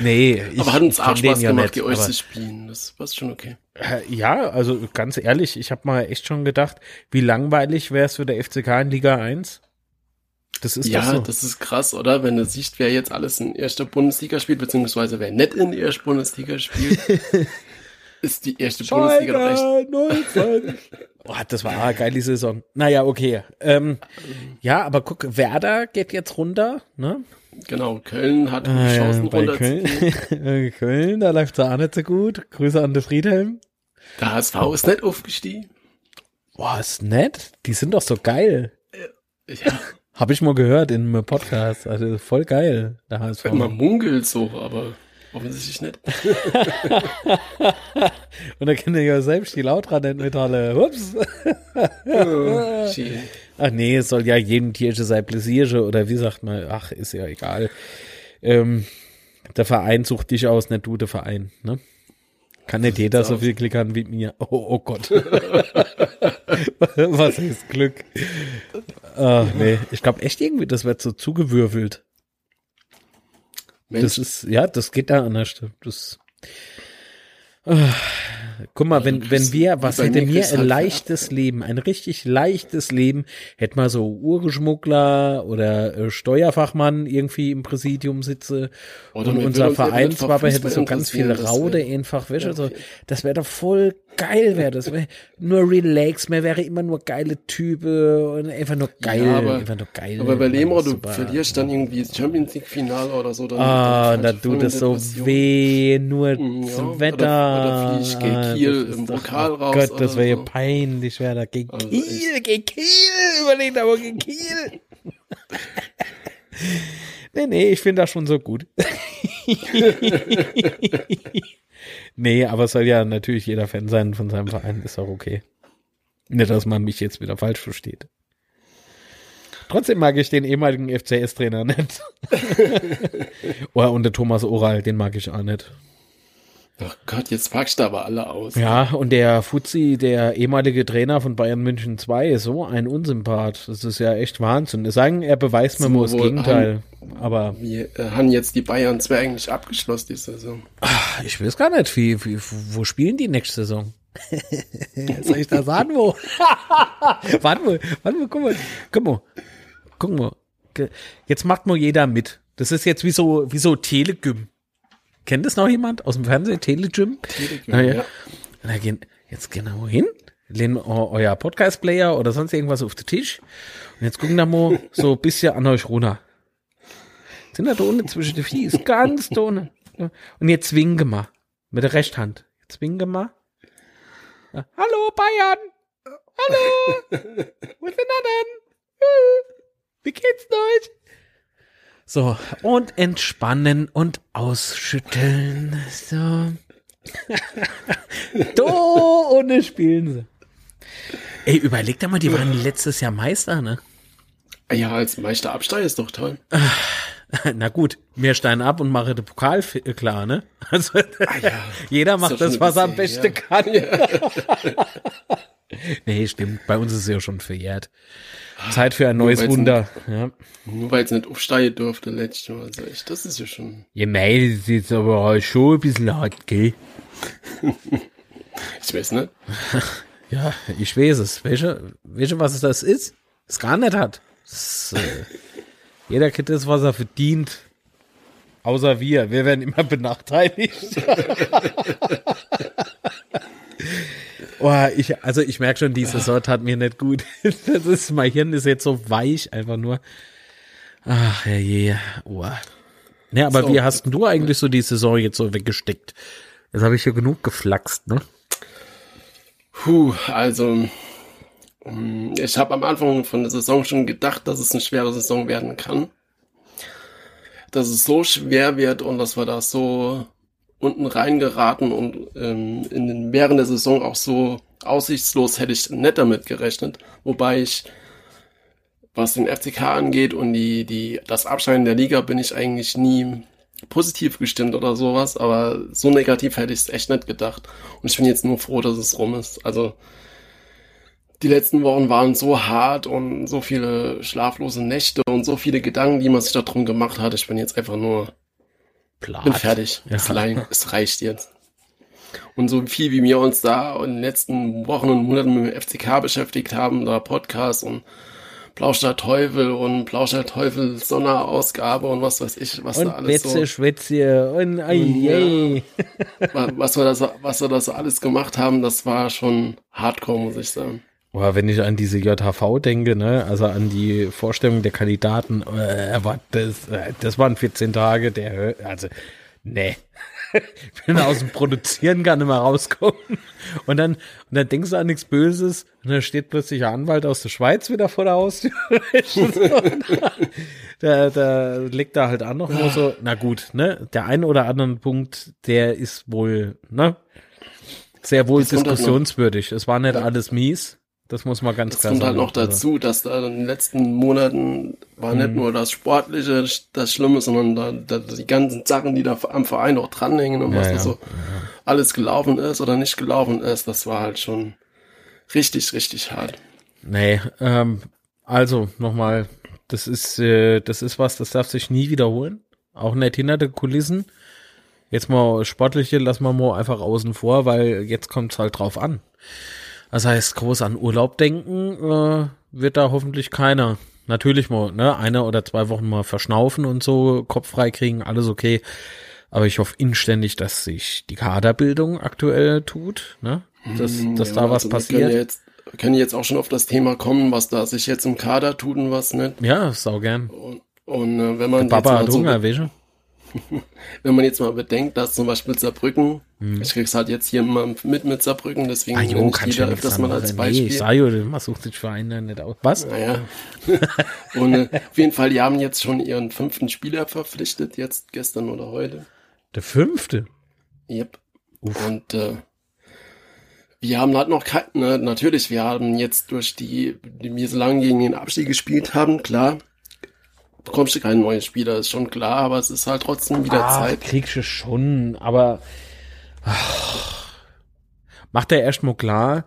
nee, ich, aber hat uns auch Spaß gemacht, die euch zu spielen. Das war schon okay. Ja, also ganz ehrlich, ich habe mal echt schon gedacht, wie langweilig wäre es für der FCK in Liga 1? Das ist ja, so. das ist krass, oder? Wenn du siehst, wer jetzt alles in erster Bundesliga spielt, beziehungsweise wer nicht in der ersten Bundesliga spielt, ist die erste Schalke, Bundesliga recht. oh, das war eine geile Saison. Naja, okay. Ähm, ja, aber guck, Werder geht jetzt runter, ne? Genau, Köln hat ah, Chancen ja, runter Köln, Köln, da läuft es auch nicht so gut. Grüße an den Friedhelm. Der HSV ist nicht aufgestiegen. Boah, ist nett. Die sind doch so geil. Ja. Habe ich mal gehört in einem Podcast. Also voll geil, der HSV. Man munkelt so, aber offensichtlich nicht. Und da kennt ihr ja selbst die Lautra-Metalle. Ups. oh, ach nee, es soll ja jedem Tiersche sein Pläsierche oder wie sagt man, ach, ist ja egal. Ähm, der Verein sucht dich aus, nicht du der Verein, ne? Kann nicht jeder so viel klickern wie mir. Oh, oh Gott. Was ist Glück? Ach, nee, ich glaube echt irgendwie, das wird so zugewürfelt. Mensch. Das ist, ja, das geht da anders. Das, oh, Guck mal, wenn, wenn wir, was hätte mir ein leichtes Leben, ein richtig leichtes Leben, hätte mal so Urgeschmuggler oder äh, Steuerfachmann irgendwie im Präsidium sitze oder und unser Vereinswappe hätte so ganz viel Raude einfach Wäsche. Ja, okay. so, das wäre doch voll geil, wäre das. Nur relax, mehr wäre immer nur geile Typen und einfach nur geil, ja, aber, einfach nur geil. Aber bei Lemro, du verlierst dann irgendwie das Champions League Finale oder so. Dann, ah, da tut es so weh, nur mhm, ja, zum Wetter. Oder, oder flieg gegen Kiel im Pokal raus. Gott, das wäre so. ja peinlich, wäre da gegen also Kiel, gegen Kiel, überlegt aber gegen Kiel. nee, nee, ich finde das schon so gut. nee, aber es soll ja natürlich jeder Fan sein von seinem Verein, ist auch okay. Nicht, dass man mich jetzt wieder falsch versteht. Trotzdem mag ich den ehemaligen FCS-Trainer nicht. oh, und der Thomas Oral, den mag ich auch nicht. Ach Gott, jetzt packst du aber alle aus. Ja, und der Fuzzi, der ehemalige Trainer von Bayern München 2, ist so ein Unsympath. Das ist ja echt Wahnsinn. Sagen, er beweist mir so, das Gegenteil. Haben, aber. Wie äh, haben jetzt die Bayern 2 eigentlich abgeschlossen, die Saison? Ach, ich weiß gar nicht, wie, wie, wo spielen die nächste Saison? Soll ich da sagen, wo? warte mal, warte mal, guck mal, guck mal, guck mal. Jetzt macht mal jeder mit. Das ist jetzt wie so, wie so Telegym. Kennt das noch jemand aus dem Fernsehen? Telegym? Telegym, ja. ja. Na, gehen, jetzt genau hin, lehnen euer Podcast-Player oder sonst irgendwas auf den Tisch und jetzt gucken da mal so ein bisschen an euch runter. Sind da unten zwischen den Fies, ganz unten. Und jetzt winken wir mit der Rechthand. Jetzt winken wir. Ja. Hallo Bayern! Hallo! Wo sind wir denn? Wie geht's euch? So, und entspannen und ausschütteln. So. Do ohne spielen sie. Ey, überleg dir mal, die waren letztes Jahr Meister, ne? Ja, als Meister absteigen ist doch toll. Na gut, mir stein ab und mache den Pokal äh, klar, ne? Also ah ja, jeder macht das, was er am besten ja. kann. Ja. nee, stimmt. Bei uns ist es ja schon verjährt. Zeit für ein neues Wunder. Nicht, ja. Nur weil es nicht aufsteigen durfte letztes Mal. Also echt, das ist ja schon. Ja, mei, das ist jetzt aber halt schon ein bisschen hart, gell? ich weiß nicht. ja, ich weiß es. Weißt du, weißt du was das ist? Es gar nicht hat. Das, äh, jeder kriegt das, was er verdient. Außer wir. Wir werden immer benachteiligt. Oh, ich, also ich merke schon, diese Sorte hat mir nicht gut. Das ist, mein Hirn ist jetzt so weich, einfach nur. Ach, je. Oh. Ne, aber so. wie hast du eigentlich so die Saison jetzt so weggesteckt? Jetzt habe ich hier genug geflaxt, ne? Puh, also Mm, ich habe am Anfang von der Saison schon gedacht, dass es eine schwere Saison werden kann. Dass es so schwer wird und dass wir da so unten reingeraten und ähm, in den, während der Saison auch so aussichtslos hätte ich nicht damit gerechnet. Wobei ich, was den FCK angeht und die, die, das Abscheiden der Liga bin ich eigentlich nie positiv gestimmt oder sowas, aber so negativ hätte ich es echt nicht gedacht. Und ich bin jetzt nur froh, dass es rum ist. Also die letzten Wochen waren so hart und so viele schlaflose Nächte und so viele Gedanken, die man sich darum gemacht hat. Ich bin jetzt einfach nur Platt. bin fertig. Ja. Es, es reicht jetzt. Und so viel wie wir uns da in den letzten Wochen und Monaten mit dem FCK beschäftigt haben, da Podcast und Plauscher Teufel und Plauscher Teufel Sonderausgabe und was weiß ich, was und da alles Wetze, so. Schwätze und, und ja, was wir das, was wir das alles gemacht haben, das war schon Hardcore, muss ich sagen. Boah, wenn ich an diese JHV denke, ne, also an die Vorstellung der Kandidaten, äh, das, äh, das waren 14 Tage, der, also, ne. ich bin aus dem Produzieren gar nicht mehr rauskommen. Und dann, und dann denkst du an nichts Böses, und dann steht plötzlich ein Anwalt aus der Schweiz wieder vor der Haustür. da, da liegt da halt auch noch nur so, na gut, ne, der ein oder andere Punkt, der ist wohl, ne, sehr wohl diskussionswürdig. Es war nicht alles mies. Das muss man ganz das klar sagen. Das kommt halt noch dazu, also. dass da in den letzten Monaten war mhm. nicht nur das Sportliche das Schlimme, sondern da, da, die ganzen Sachen, die da am Verein auch dranhängen und ja, was ja. so ja. alles gelaufen ist oder nicht gelaufen ist, das war halt schon richtig, richtig hart. Nee, ähm, also nochmal, das ist, äh, das ist was, das darf sich nie wiederholen. Auch nicht hinter den Kulissen. Jetzt mal sportliche lassen wir mal einfach außen vor, weil jetzt kommt es halt drauf an. Das heißt, groß an Urlaub denken äh, wird da hoffentlich keiner. Natürlich mal, ne, eine oder zwei Wochen mal verschnaufen und so, Kopf frei kriegen, alles okay. Aber ich hoffe inständig, dass sich die Kaderbildung aktuell tut, ne? Dass, hm, dass ja, da was also passiert. Jetzt, können jetzt auch schon auf das Thema kommen, was da sich jetzt im Kader tut und was nicht. Ja, sau gern. Und, und äh, wenn man Der Papa hat Hunger, so, Wenn man jetzt mal bedenkt, dass zum Beispiel Saarbrücken, hm. ich krieg's halt jetzt hier mal mit mit Saarbrücken, deswegen ah, jo, kann jeder öfters mal als Beispiel. Nee, ich sag, man sucht sich Verein nicht aus. Was? Naja. und äh, auf jeden Fall, die haben jetzt schon ihren fünften Spieler verpflichtet, jetzt gestern oder heute. Der fünfte? Yep. Uff. Und äh, wir haben halt noch kein, ne, natürlich, wir haben jetzt durch die, die wir so lange gegen den Abstieg gespielt haben, klar, bekommst du keinen neuen Spieler, ist schon klar, aber es ist halt trotzdem wieder ach, Zeit. Kriegst du schon, aber ach, macht er erstmal klar,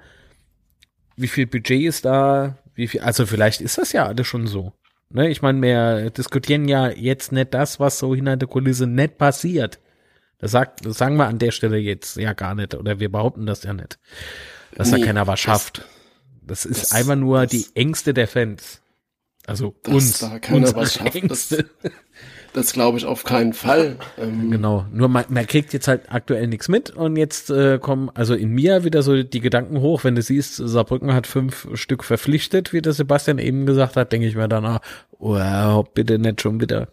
wie viel Budget ist da, wie viel, also vielleicht ist das ja alles schon so. Ne, ich meine, wir diskutieren ja jetzt nicht das, was so hinter der Kulisse nicht passiert. Das, sagt, das sagen wir an der Stelle jetzt ja gar nicht, oder wir behaupten das ja nicht. Dass nee, da keiner was schafft. Das, das ist das, einfach nur die Ängste der Fans. Also dass uns. Da keiner was schafft, das, das glaube ich auf keinen Fall. Ähm, genau. Nur man, man kriegt jetzt halt aktuell nichts mit und jetzt äh, kommen also in mir wieder so die Gedanken hoch, wenn du siehst, Saarbrücken hat fünf Stück verpflichtet, wie der Sebastian eben gesagt hat, denke ich mir danach, wow, bitte nicht schon wieder.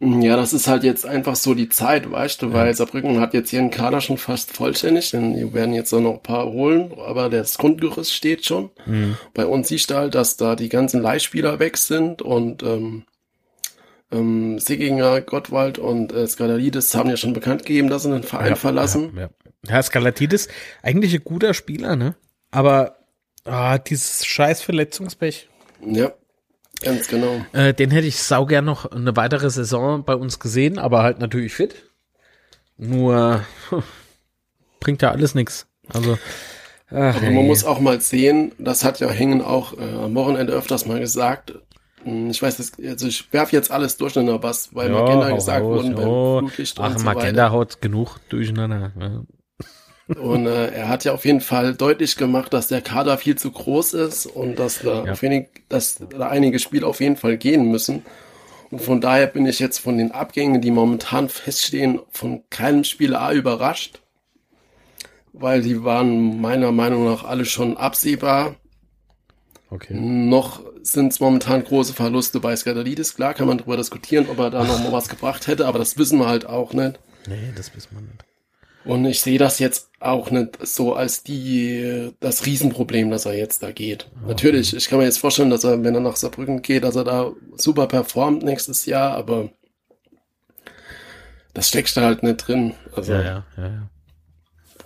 Ja, das ist halt jetzt einfach so die Zeit, weißt du, weil Saarbrücken hat jetzt ihren Kader schon fast vollständig, denn die werden jetzt noch ein paar holen, aber das Grundgerüst steht schon. Mhm. Bei uns siehst du halt, dass da die ganzen Leihspieler weg sind und ähm, Ähm, Seginger, Gottwald und äh, Skaladidis haben ja schon bekannt gegeben, dass sie den Verein ja, verlassen. Ja, ja. ja, Skaladidis, eigentlich ein guter Spieler, ne? Aber ah, dieses scheiß Verletzungspech. Ja, ganz genau. Äh, den hätte ich saugern noch eine weitere Saison bei uns gesehen, aber halt natürlich fit. Nur bringt ja alles nichts. Also Ach, Aber man muss auch mal sehen, das hat ja Hängen auch äh, am Wochenende öfters mal gesagt. Hm, ich weiß, das, also ich werfe jetzt alles durcheinander, was bei ja, Magenta gesagt wurde, beim Flutlicht Ach, so Magenta haut genug durcheinander. Ja. Und äh, er hat ja auf jeden Fall deutlich gemacht, dass der Kader viel zu groß ist und dass da, ja. wenig, dass da einige Spiele auf jeden Fall gehen müssen. Und von daher bin ich jetzt von den Abgängen, die momentan feststehen, von keinem Spieler A überrascht weil die waren meiner Meinung nach alle schon absehbar. Okay. Noch sind es momentan große Verluste bei Skadalidis. Klar kann man darüber diskutieren, ob er da noch mal was gebracht hätte, aber das wissen wir halt auch nicht. Nee, das wissen wir nicht. Und ich sehe das jetzt auch nicht so als die, das Riesenproblem, dass er jetzt da geht. Okay. Natürlich, ich kann mir jetzt vorstellen, dass er, wenn er nach Saarbrücken geht, dass er da super performt nächstes Jahr, aber das steckt da halt nicht drin. Also, ja, ja, ja, ja.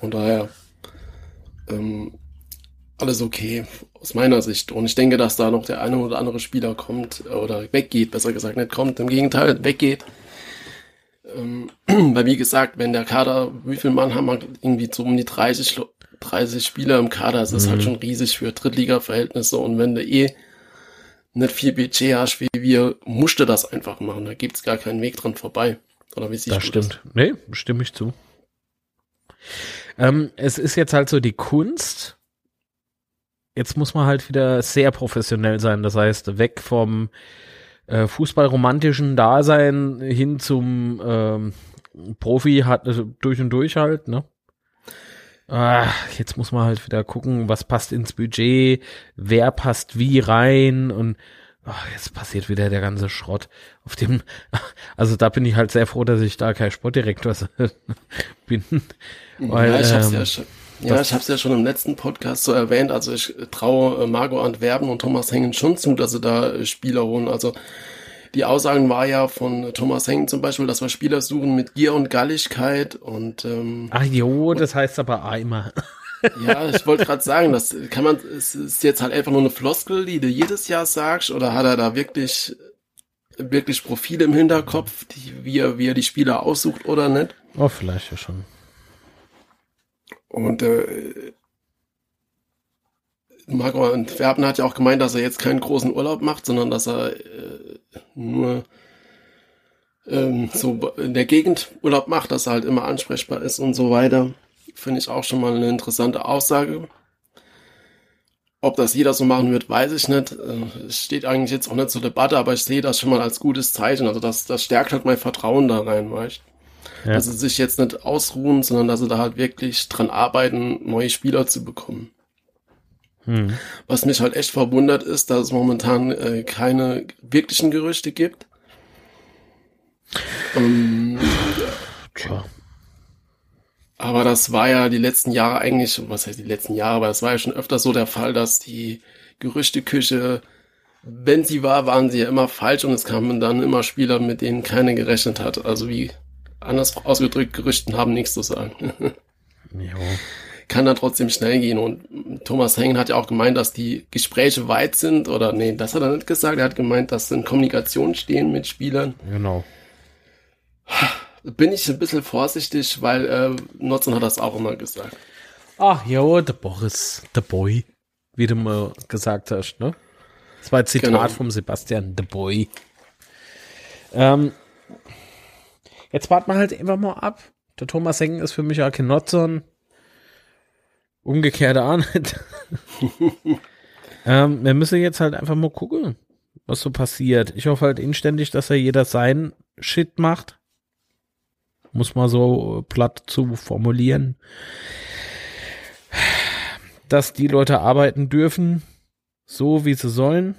Von daher ähm, alles okay aus meiner Sicht. Und ich denke, dass da noch der eine oder andere Spieler kommt oder weggeht, besser gesagt, nicht kommt, im Gegenteil, weggeht. Ähm, weil wie gesagt, wenn der Kader, wie viel Mann haben wir irgendwie so um die 30, 30 Spieler im Kader, das ist halt mhm. halt schon riesig für Drittliga-Verhältnisse. Und wenn du eh nicht viel Budget hast wie wir, musst du das einfach machen. Da gibt's gar keinen Weg dran vorbei. Oder wie siehst das stimmt. Das? Nee, stimme ich zu. Ähm, es ist jetzt halt so die Kunst. Jetzt muss man halt wieder sehr professionell sein. Das heißt, weg vom äh, fußballromantischen Dasein hin zum ähm, Profi hat also durch und durch halt, ne? Ah, jetzt muss man halt wieder gucken, was passt ins Budget, wer passt wie rein und ach, jetzt passiert wieder der ganze Schrott. Auf dem, also da bin ich halt sehr froh, dass ich da kein Sportdirektor bin. Weil, ja, ich hab's ähm, ja schon. Ja, ich habe es ja schon im letzten Podcast so erwähnt. Also ich traue äh, Margot Antwerpen und Thomas Hengen schon zu, dass sie da äh, Spieler holen. Also die Aussagen war ja von Thomas Hengen zum Beispiel, dass wir Spieler suchen mit Gier und Galligkeit und ähm, Ach jo, das heißt aber einmal. Ja, ich wollte gerade sagen, das kann man, es ist jetzt halt einfach nur eine Floskel, die du jedes Jahr sagst, oder hat er da wirklich wirklich Profile im Hinterkopf, die, wie, er, wie er die Spieler aussucht oder nicht? Oh, vielleicht ja schon. Und äh, Marco Antwerpen hat ja auch gemeint, dass er jetzt keinen großen Urlaub macht, sondern dass er äh, nur ähm, so in der Gegend Urlaub macht, dass er halt immer ansprechbar ist und so weiter. Finde ich auch schon mal eine interessante Aussage. Ob das jeder so machen wird, weiß ich nicht. Äh, steht eigentlich jetzt auch nicht zur Debatte, aber ich sehe das schon mal als gutes Zeichen. Also das, das stärkt halt mein Vertrauen da rein, weißt ja. Dass sie sich jetzt nicht ausruhen, sondern dass sie da halt wirklich dran arbeiten, neue Spieler zu bekommen. Hm. Was mich halt echt verwundert ist, dass es momentan äh, keine wirklichen Gerüchte gibt. Ähm, Tja. Aber das war ja die letzten Jahre eigentlich, was heißt die letzten Jahre, aber es war ja schon öfter so der Fall, dass die Gerüchteküche, wenn sie war, waren sie ja immer falsch und es kamen dann immer Spieler, mit denen keiner gerechnet hat. Also wie anders ausgedrückt, Gerüchten haben nichts zu sagen. jo. Kann dann trotzdem schnell gehen. Und Thomas Hengen hat ja auch gemeint, dass die Gespräche weit sind. Oder nee, das hat er nicht gesagt. Er hat gemeint, dass in Kommunikation stehen mit Spielern. Genau. Bin ich ein bisschen vorsichtig, weil äh, Nutzen hat das auch immer gesagt. Ach ja, der Boris, der Boy, wie du mal gesagt hast, ne? Das war ein Zitat genau. vom Sebastian, the Boy. Ähm, Jetzt warten wir halt einfach mal ab. Der Thomas Hengen ist für mich auch kein Nutzern. Umgekehrt auch nicht. ähm, wir müssen jetzt halt einfach mal gucken, was so passiert. Ich hoffe halt inständig, dass er jeder sein Shit macht. Muss man so platt zu formulieren. Dass die Leute arbeiten dürfen, so wie sie sollen.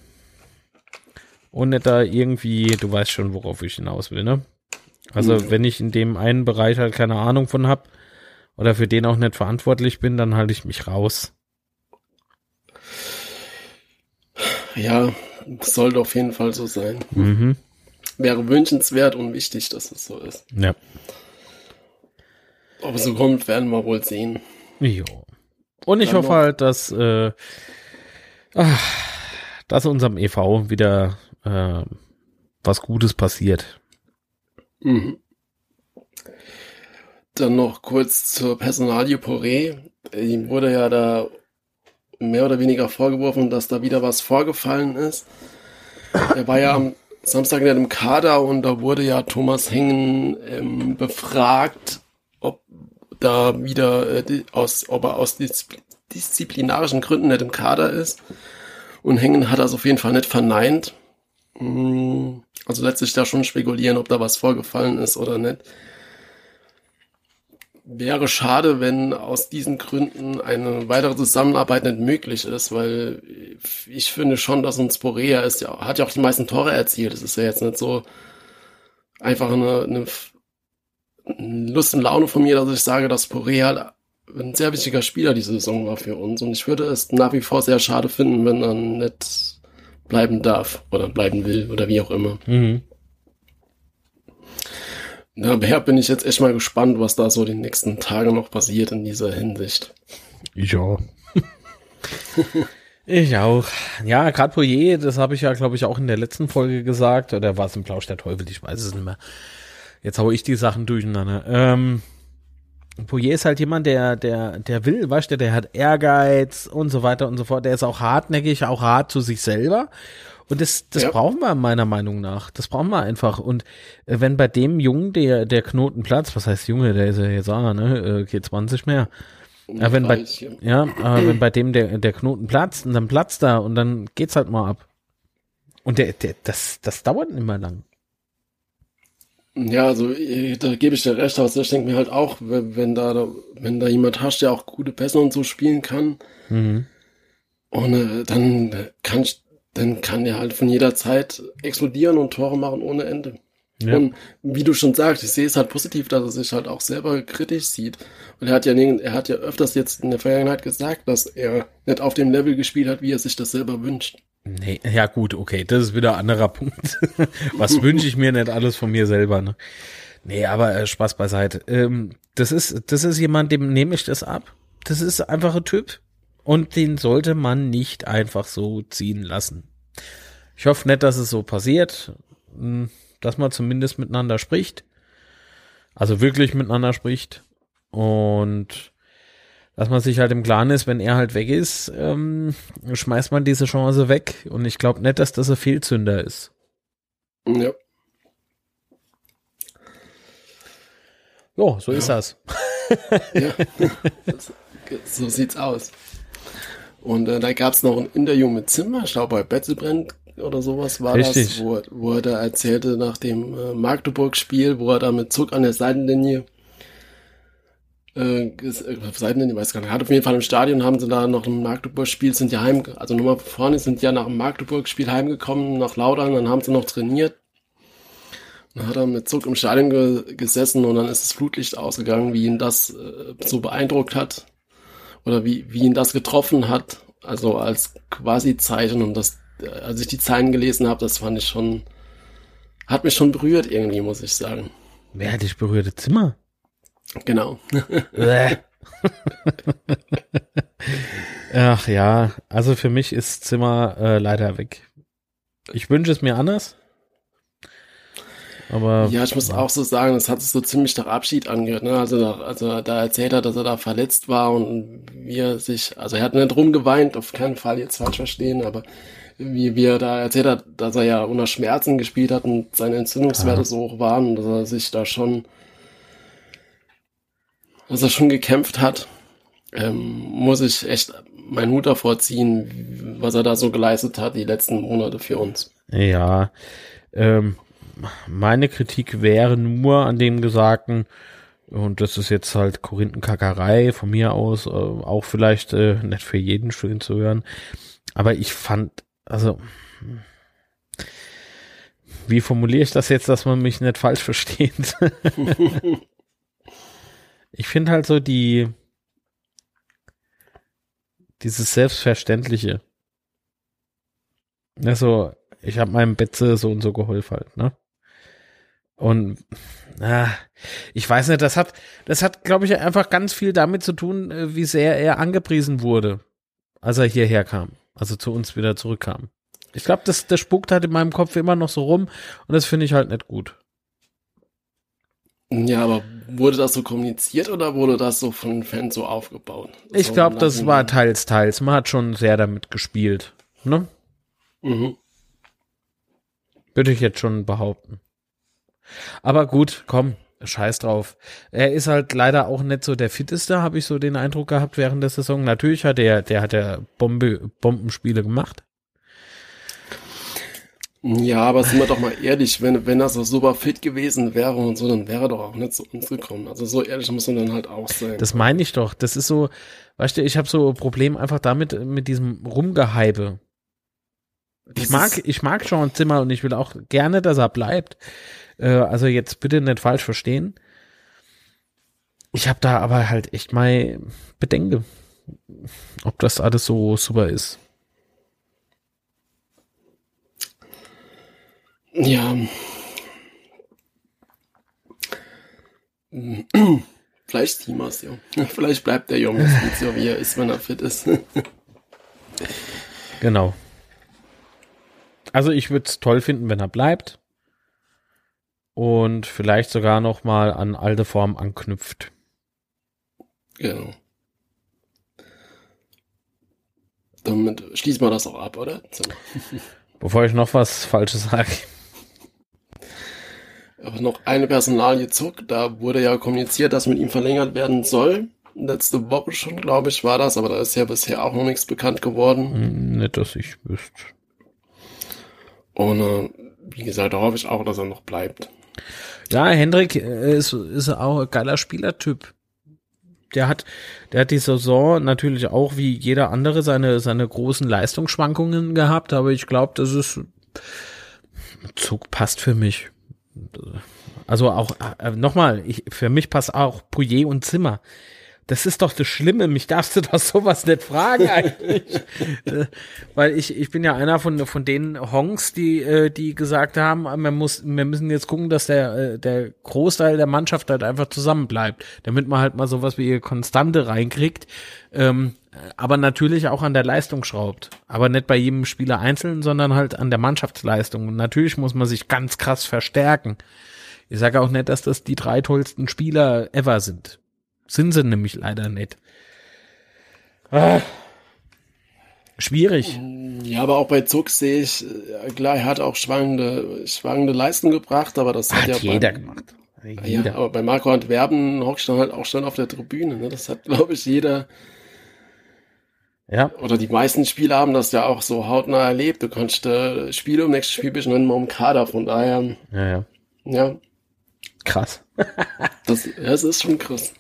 Und nicht da irgendwie, du weißt schon, worauf ich hinaus will, ne? Also mhm. wenn ich in dem einen Bereich halt keine Ahnung von hab oder für den auch nicht verantwortlich bin, dann halte ich mich raus. Ja, sollte auf jeden Fall so sein. Mhm. wäre wünschenswert und wichtig, dass es so ist. Ja. Ob es so kommt, werden wir wohl sehen. Jo. Und ich Dann hoffe noch. halt, dass, äh, ach, dass unserem EV wieder äh, was Gutes passiert. Mhm. Dann noch kurz zur Personalie Poré. Ihm wurde ja da mehr oder weniger vorgeworfen, dass da wieder was vorgefallen ist. Er war ja am Samstag in dem Kader und da wurde ja Thomas Hengen ähm, befragt, ob da wieder äh, aus, ob er aus Diszi disziplinarischen Gründen nicht im Kader ist. Und Hengen hat das auf jeden Fall nicht verneint. Mm, also letztlich da schon spekulieren, ob da was vorgefallen ist oder nicht. Wäre schade, wenn aus diesen Gründen eine weitere Zusammenarbeit nicht möglich ist, weil ich finde schon, dass uns Borea ist ja, hat ja auch die meisten Tore erzielt. Es ist ja jetzt nicht so einfach eine, eine Lust und Laune von mir, dass ich sage, dass Borea ein sehr wichtiger Spieler diese Saison war für uns. Und ich würde es nach wie vor sehr schade finden, wenn er nicht bleiben darf oder bleiben will oder wie auch immer. Mhm. Daher bin ich jetzt echt mal gespannt, was da so die nächsten Tage noch passiert in dieser Hinsicht. Ja. ich auch. Ja, gerade Poirier, das habe ich ja, glaube ich, auch in der letzten Folge gesagt. Oder war es im Plausch der Teufel? Ich weiß es nicht mehr. Jetzt hau ich die Sachen durcheinander. Ähm, Poirier ist halt jemand, der, der, der will, weißt du, der hat Ehrgeiz und so weiter und so fort. Der ist auch hartnäckig, auch hart zu sich selber. Und das, das ja. brauchen wir meiner Meinung nach. Das brauchen wir einfach. Und äh, wenn bei dem Jungen der, der Knoten platzt, was heißt Junge, der ist ja jetzt auch, ne, äh, geht 20 mehr. Ja, wenn bei, ja, aber wenn bei dem der, der Knoten platzt und dann platzt er und dann geht's halt mal ab. Und der, der, das, das dauert nicht mehr lang. Ja, also äh, da gebe ich dir recht, aber ich denke mir halt auch, wenn, wenn da wenn da jemand hast, der auch gute Pässe und so spielen kann, mhm. und äh, dann kann ich, dann kann der halt von jeder Zeit explodieren und Tore machen ohne Ende. Ja. Und wie du schon sagst, ich sehe es halt positiv, dass er sich halt auch selber kritisch sieht. Und er hat ja, er hat ja öfters jetzt in der Vergangenheit gesagt, dass er nicht auf dem Level gespielt hat, wie er sich das selber wünscht. Nee, ja gut, okay, das ist wieder ein anderer Punkt. Was wünsche ich mir nicht alles von mir selber, ne? Nee, aber äh, Spaß beiseite. Ähm, das ist, das ist jemand, dem nehme ich das ab. Das ist einfach ein Typ. Und den sollte man nicht einfach so ziehen lassen. Ich hoffe nicht, dass es so passiert, hm, dass man zumindest miteinander spricht. Also wirklich miteinander spricht. Und dass man sich halt im Klaren ist, wenn er halt weg ist, ähm, schmeißt man diese Chance weg. Und ich glaube nicht, dass das ein Fehlzünder ist. Ja. Jo, so ja. ist das. ja, so sieht's aus. Und äh, da gab es noch ein Interview mit Zimmer, ich glaube bei Betzelbrand oder sowas war Richtig. das, wo, wo er da erzählte nach dem äh, Magdeburg-Spiel, wo er da mit Zug an der Seitenlinie äh, Seiten, ich weiß gar nicht, hat auf jeden Fall im Stadion haben sie da noch ein Magdeburg-Spiel, sind ja heim, also nur mal vorne, sind ja nach dem Magdeburg-Spiel heimgekommen, nach Laudern, dann haben sie noch trainiert. Dann hat er mit Zug im Stadion ge gesessen und dann ist das Flutlicht ausgegangen, wie ihn das äh, so beeindruckt hat. Oder wie, wie ihn das getroffen hat. Also als quasi Zeichen und das, äh, als ich die Zeilen gelesen habe, das fand ich schon, hat mich schon berührt irgendwie, muss ich sagen. Wer hat dich berührt? Zimmer? Genau. Ach ja, also für mich ist Zimmer äh, leider weg. Ich wünsche es mir anders. Aber ja, ich muss auch so sagen, es hat sich so ziemlich nach Abschied angehört. Ne? Also, da, also da erzählt er, dass er da verletzt war und wie er sich, also er hat nicht rumgeweint, auf keinen Fall jetzt falsch verstehen, aber wie, wie er da erzählt hat, dass er ja unter Schmerzen gespielt hat und seine Entzündungswerte ja. so hoch waren dass er sich da schon dass er schon gekämpft hat, ähm, muss ich echt meinen Hut davor ziehen, was er da so geleistet hat die letzten Monate für uns. Ja, ähm, meine Kritik wäre nur an dem Gesagten, und das ist jetzt halt Korinthenkackerei von mir aus, äh, auch vielleicht äh, nicht für jeden schön zu hören, aber ich fand, also, wie formuliere ich das jetzt, dass man mich nicht falsch versteht? Ich finde halt so die, dieses Selbstverständliche. Also, ich habe meinem Betze so und so geholfen halt, ne? Und ah, ich weiß nicht, das hat, das hat, glaube ich, einfach ganz viel damit zu tun, äh, wie sehr er angepriesen wurde, als er hierher kam, also zu uns wieder zurückkam. Ich glaube, das, das spukt halt in meinem Kopf immer noch so rum und das finde ich halt nicht gut. Ja, aber wurde das so kommuniziert oder wurde das so von Fans so aufgebaut? Ich glaube, das war teils, teils. Man hat schon sehr damit gespielt. Ne? Mhm. Würde ich jetzt schon behaupten. Aber gut, komm, scheiß drauf. Er ist halt leider auch nicht so der fitteste, habe ich so den Eindruck gehabt während der Saison. Natürlich hat er, der hat ja Bombe, Bombenspiele gemacht. Ja, aber sind wir doch mal ehrlich, wenn, wenn er so super fit gewesen wäre und so, dann wäre er doch auch nicht zu uns gekommen. Also so ehrlich muss man dann halt auch sein. Das meine ich doch. Das ist so, weißt du, ich habe so ein Problem einfach damit, mit diesem Rumgehype. Ich mag, ich mag Sean Zimmer und ich will auch gerne, dass er bleibt. Äh, also jetzt bitte nicht falsch verstehen. Ich habe da aber halt echt mal Bedenke, ob das alles so super ist. Ja. Vielleicht Steamers, ja. Vielleicht bleibt der Junge so, wie er ist, wenn er fit ist. genau. Also ich würde es toll finden, wenn er bleibt und vielleicht sogar noch mal an alte Form anknüpft. Genau. Damit schließen wir das auch ab, oder? So. Bevor ich noch was Falsches sage. Aber noch eine Personalie zurück. Da wurde ja kommuniziert, dass mit ihm verlängert werden soll. Letzte Woche schon, glaube ich, war das, aber da ist ja bisher auch noch nichts bekannt geworden. Hm, nicht, dass ich wüsste. Und äh, wie gesagt, da hoffe ich auch, dass er noch bleibt. Ja, Hendrik äh, ist, ist auch ein geiler Spielertyp. Der hat, der hat die Saison natürlich auch wie jeder andere seine, seine großen Leistungsschwankungen gehabt, aber ich glaube, das ist, Zug passt für mich. Also auch, äh, nochmal, für mich passt auch Pouillet und Zimmer. Das ist doch das Schlimme, mich darfst du doch sowas nicht fragen eigentlich. Weil ich, ich bin ja einer von, von den Honks, die, äh, die gesagt haben, man muss, wir müssen jetzt gucken, dass der, äh, der Großteil der Mannschaft halt einfach zusammenbleibt, damit man halt mal sowas wie Konstante reinkriegt. Ähm, aber natürlich auch an der Leistung schraubt. Aber nicht bei jedem Spieler einzeln, sondern halt an der Mannschaftsleistung. Und natürlich muss man sich ganz krass verstärken. Ich sage auch nicht, dass das die drei tollsten Spieler ever sind. Sind sie nämlich leider nicht. Ah. Schwierig. Ja, aber auch bei Zuck sehe ich, klar, er hat auch schwankende, schwankende Leistung gebracht, aber das hat, hat ja jeder bei, gemacht. Jeder. Ja, aber bei Marco Antwerpen hockt dann halt auch schon auf der Tribüne. Ne? Das hat, glaube ich, jeder. Ja. Oder die meisten Spieler haben das ja auch so hautnah erlebt. Du kannst äh, Spiele im nächsten Spiel bist immer im Kader, von daher. Ja, ja. Ja. Krass. das, ja, es ist schon krass.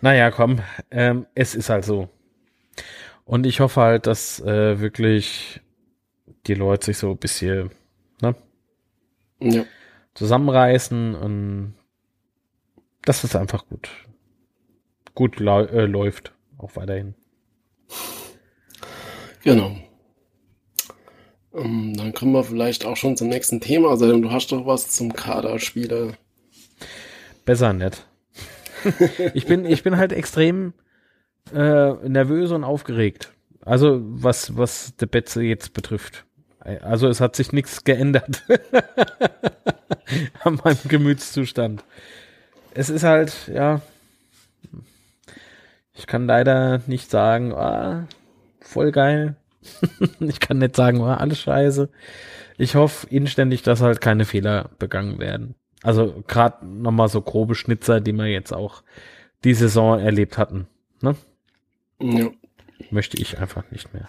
Naja, komm, ähm, es ist halt so. Und ich hoffe halt, dass äh, wirklich die Leute sich so ein bisschen ne, ja. zusammenreißen und dass es einfach gut, gut äh, läuft, auch weiterhin. Genau. Um, ähm, dann kommen wir vielleicht auch schon zum nächsten Thema. Also, du hast doch was zum Kaderspieler Besser nicht. ich bin, ich bin halt extrem äh, nervös und aufgeregt. Also was, was der Betze jetzt betrifft. Also es hat sich nichts geändert an meinem Gemütszustand. Es ist halt, ja, ich kann leider nicht sagen, ah, voll geil. ich kann nicht sagen, ah, alles scheiße. Ich hoffe inständig, dass halt keine Fehler begangen werden. Also gerade nochmal so grobe Schnitzer, die wir jetzt auch die Saison erlebt hatten. Ne? Ja. Möchte ich einfach nicht mehr.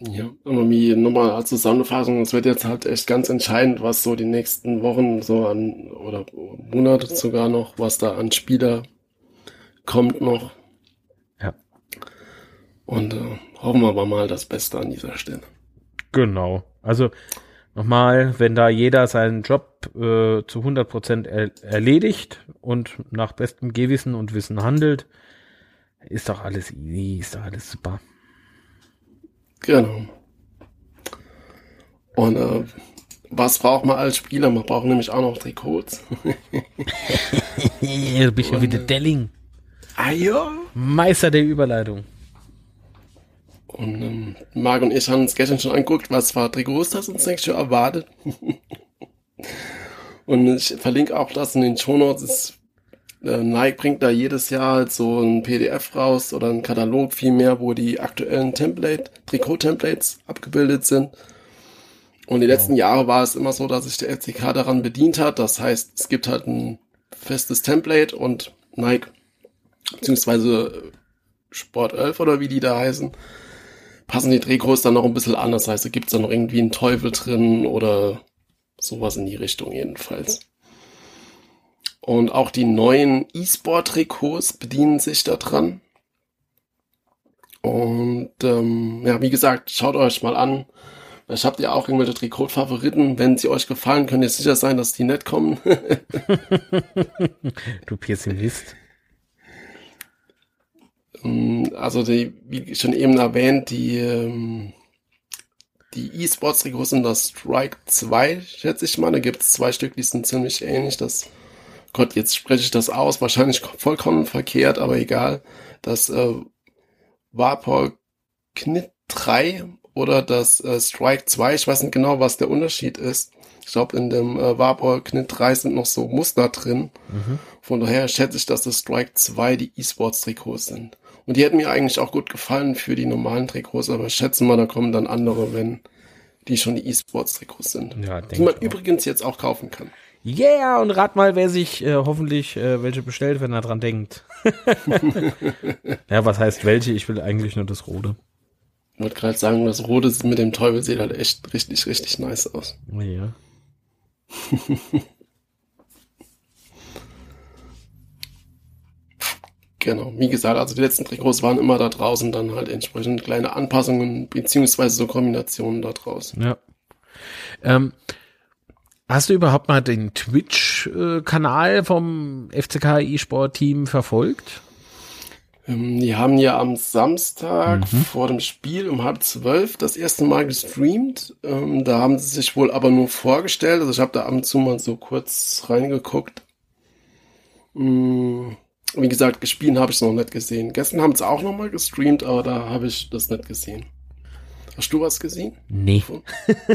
Ja, aber wie nochmal als Zusammenfassung, es wird jetzt halt echt ganz entscheidend, was so die nächsten Wochen so an, oder Monate sogar noch, was da an Spieler kommt noch. Ja. Und äh, hoffen wir aber mal das Beste an dieser Stelle. Genau. Also Nochmal, wenn da jeder seinen Job äh, zu 100 Prozent er erledigt und nach bestem Gewissen und Wissen handelt, ist doch alles easy, ist doch alles super. Genau. Und äh, Was braucht man als Spieler? Man braucht nämlich auch noch Trikots. du bist ja wieder Delling. Ah ja. Meister der Überleitung. Und ähm, Marc und ich haben uns gestern schon angeguckt, was war Trikots das uns nächstes Jahr erwartet. und ich verlinke auch das in den Show Notes. Äh, Nike bringt da jedes Jahr halt so ein PDF raus oder ein Katalog vielmehr, wo die aktuellen Template, Trikot-Templates abgebildet sind. Und die letzten Jahre war es immer so, dass sich der FCK daran bedient hat. Das heißt, es gibt halt ein festes Template und Nike, beziehungsweise Sport 11 oder wie die da heißen, passen die Trikots dann noch ein bisschen an. Das heißt, da gibt es dann noch irgendwie einen Teufel drin oder sowas in die Richtung jedenfalls. Und auch die neuen E-Sport-Trikots bedienen sich da dran. Und ähm, ja, wie gesagt, schaut euch mal an. Vielleicht habt ihr auch irgendwelche Trikot-Favoriten. Wenn sie euch gefallen, könnt ihr sicher sein, dass die nicht kommen. du Pessimist. Ähm, also die, wie schon eben erwähnt, die ähm, die E-Sports-Trikots sind das Strike 2, schätze ich mal. Da gibt es zwei Stück, die sind ziemlich ähnlich. Das Gott, jetzt spreche ich das aus, wahrscheinlich vollkommen verkehrt, aber egal. Das äh, Vapor Knit 3 oder das äh, Strike 2, ich weiß nicht genau, was der Unterschied ist. Ich glaube, in dem äh, Vapor Knit 3 sind noch so Muster drin. Mhm. Von daher schätze ich, dass das Strike 2 die E-Sports-Trikots sind. Und die hätten mir eigentlich auch gut gefallen für die normalen Trikots, aber ich schätze mal, da kommen dann andere, wenn die schon die E-Sports-Trikots sind. Ja, die man übrigens jetzt auch kaufen kann. Yeah, und rat mal, wer sich äh, hoffentlich äh, welche bestellt, wenn er dran denkt. ja, was heißt welche? Ich will eigentlich nur das Rote. Ich wollte gerade sagen, das Rote mit dem Teufel sieht halt echt richtig, richtig nice aus. Ja. Genau, wie gesagt, also die letzten Trikots waren immer da draußen, dann halt entsprechend kleine Anpassungen beziehungsweise so Kombinationen da draußen. Ja. Ähm, hast du überhaupt mal den Twitch-Kanal vom FCK E-Sport-Team verfolgt? Ähm, die haben ja am Samstag mhm. vor dem Spiel um halb zwölf das erste Mal gestreamt. Ähm, da haben sie sich wohl aber nur vorgestellt. Also ich habe da ab und zu mal so kurz reingeguckt. Mhm wie gesagt, gespielt habe ich es noch nicht gesehen. Gestern haben sie auch noch mal gestreamt, aber da habe ich das nicht gesehen. Hast du was gesehen? Nee.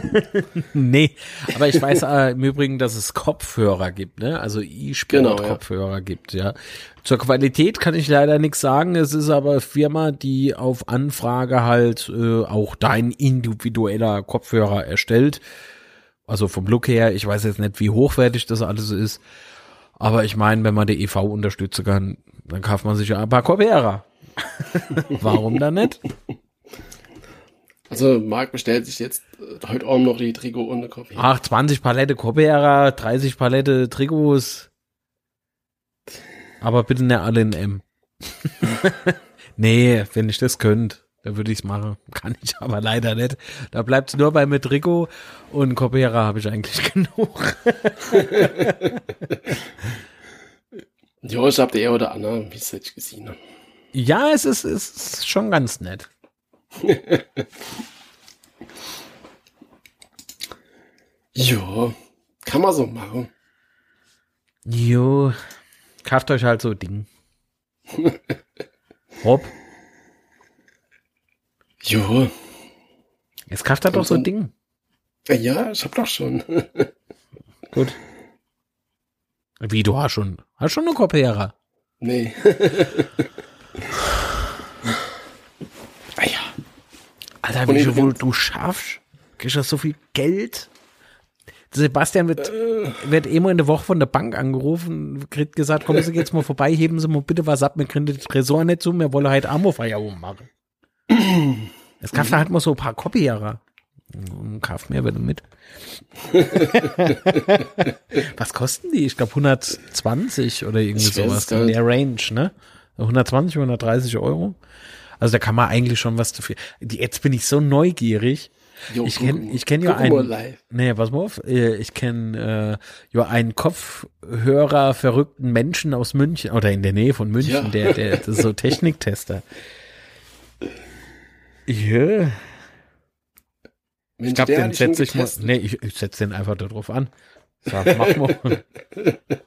nee, aber ich weiß äh, im Übrigen, dass es Kopfhörer gibt, ne? Also E-Sport-Kopfhörer genau, ja. gibt, ja. Zur Qualität kann ich leider nichts sagen. Es ist aber Firma, die auf Anfrage halt äh, auch dein individueller Kopfhörer erstellt. Also vom Look her, ich weiß jetzt nicht, wie hochwertig das alles ist. Aber ich meine, wenn man die EV unterstützen kann, dann kauft man sich ja ein paar Copera. Warum dann nicht? Also Marc bestellt sich jetzt äh, heute Abend noch die Trikot ohne Copera. Ach, 20 Palette Copera, 30 Palette Trikots. Aber bitte nicht alle in M. nee, wenn ich das könnte. Da würde ich es machen. Kann ich aber leider nicht. Da bleibt es nur bei Metrico und Copera habe ich eigentlich genug. ja, ich habe der oder andere, ich gesehen. Ja, es ist, es ist schon ganz nett. ja, kann man so machen. Jo, kauft euch halt so Ding. Hopp. Jo. Jetzt kauft er doch so ein Ding. Ja, ich hab doch schon. Gut. Wie, du hast schon, hast schon eine Copera? Nee. ah ja. Alter, wie wohl du schaffst, kriegst du so viel Geld? Sebastian wird, äh. wird immer in der Woche von der Bank angerufen, kriegt gesagt, kommen Sie jetzt mal vorbei, heben Sie mal bitte was ab, wir kriegen das Tresor nicht zu, wir wollen halt Ammo-Feierabend machen. Es kauft halt mal so ein paar Kopierer. Kauf mir bitte mit. Was kosten die? Ich glaube 120 oder irgendwie ich sowas in der Range, ne? 120, 130 Euro. Also da kann man eigentlich schon was dafür. Jetzt bin ich so neugierig. Jo, ich kenne ich kenn ja einen. Nee, pass mal auf. Äh, ich kenne äh, ja einen Kopfhörer verrückten Menschen aus München oder in der Nähe von München, ja. der, der, so Techniktester. Ja. Mensch, ich glaube, den setze ich mal. Nee, ich, ich setze den einfach darauf an. Sag, mach mal.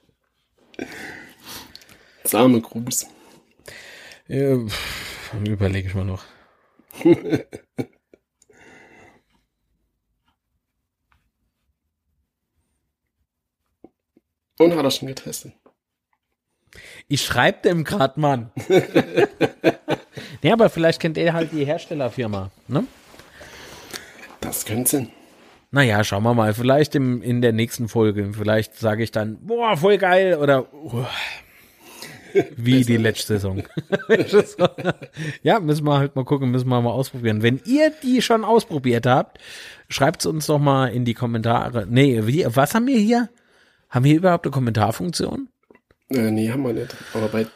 Same Gruß. Ja, überlege ich mal noch. Und hat er schon getestet. Ich schreibe dem grad, Mann. nee, aber vielleicht kennt er halt die Herstellerfirma, ne? Das könnte sein. Naja, schauen wir mal. Vielleicht im, in der nächsten Folge. Vielleicht sage ich dann, boah, voll geil oder oh, wie die letzte Saison. ja, müssen wir halt mal gucken, müssen wir mal ausprobieren. Wenn ihr die schon ausprobiert habt, schreibt es uns doch mal in die Kommentare. Nee, wie, was haben wir hier? Haben wir überhaupt eine Kommentarfunktion? Äh, nee, haben wir nicht. Aber bei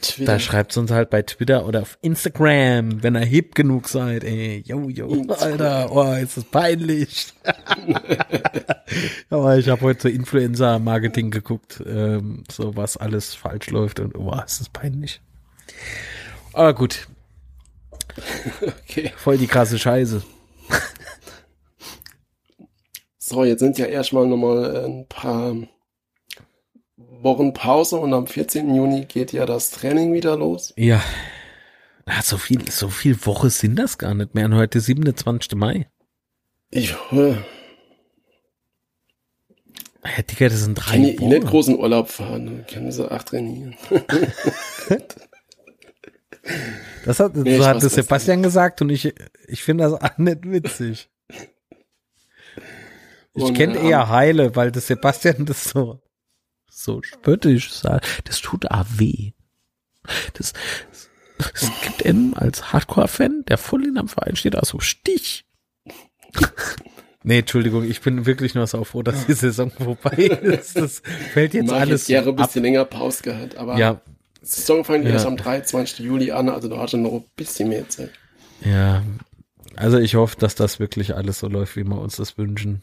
Twitter. Da schreibt uns halt bei Twitter oder auf Instagram, wenn ihr hip genug seid, ey. Yo, yo, Alter, oh, ist das peinlich. Aber ich habe heute so Influencer-Marketing geguckt, ähm, so was alles falsch läuft und oh, ist das peinlich. Aber gut. Okay. Voll die krasse Scheiße. so, jetzt sind ja erstmal nochmal ein paar Wochen Pause und am 14. Juni geht ja das Training wieder los. Ja. ja so viel, so viel Woche sind das gar nicht mehr. Und heute 27. Mai. Ich höre. Ja, Digga, das sind drei Kann ich nicht großen Urlaub fahren, können sie acht trainieren. das hat, nee, so hat das Sebastian gesagt und ich, ich finde das auch nicht witzig. Ich kenne äh, eher Heile, weil das Sebastian das so so spöttisch sagt, das tut ah weh. Das, es gibt einen als Hardcore-Fan, der voll in einem Verein steht, also Stich. nee, Entschuldigung, ich bin wirklich nur so froh, dass die Saison vorbei ist. Das fällt jetzt Mach alles. Ich habe ein bisschen länger Pause gehabt, aber ja. Saison fängt ja. erst am 23. Juli an, also da hast du noch ein bisschen mehr Zeit. Ja, also ich hoffe, dass das wirklich alles so läuft, wie wir uns das wünschen.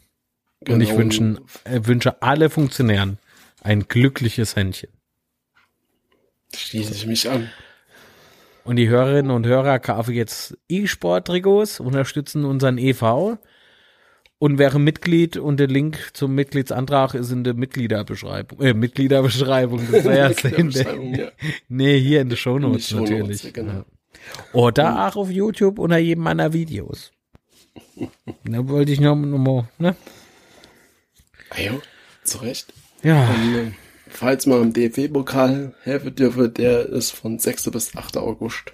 Genau. Und ich genau. wünschen, äh, wünsche alle Funktionären, ein glückliches Händchen. Schließe ich mich an. Und die Hörerinnen und Hörer kaufen jetzt E-Sport-Trikots, unterstützen unseren EV und wäre Mitglied und der Link zum Mitgliedsantrag ist in der Mitgliederbeschreibung. Äh, Mitgliederbeschreibung. Das Mitgliederbeschreibung ja. Nee, hier in den Shownotes Show natürlich. Ja, genau. Oder auch auf YouTube unter jedem meiner Videos. da wollte ich noch, noch mal, ne? Ah, jo, zu Recht. Ja. Und, äh, falls man im DFB-Pokal helfen dürfe, der ist von 6. bis 8. August.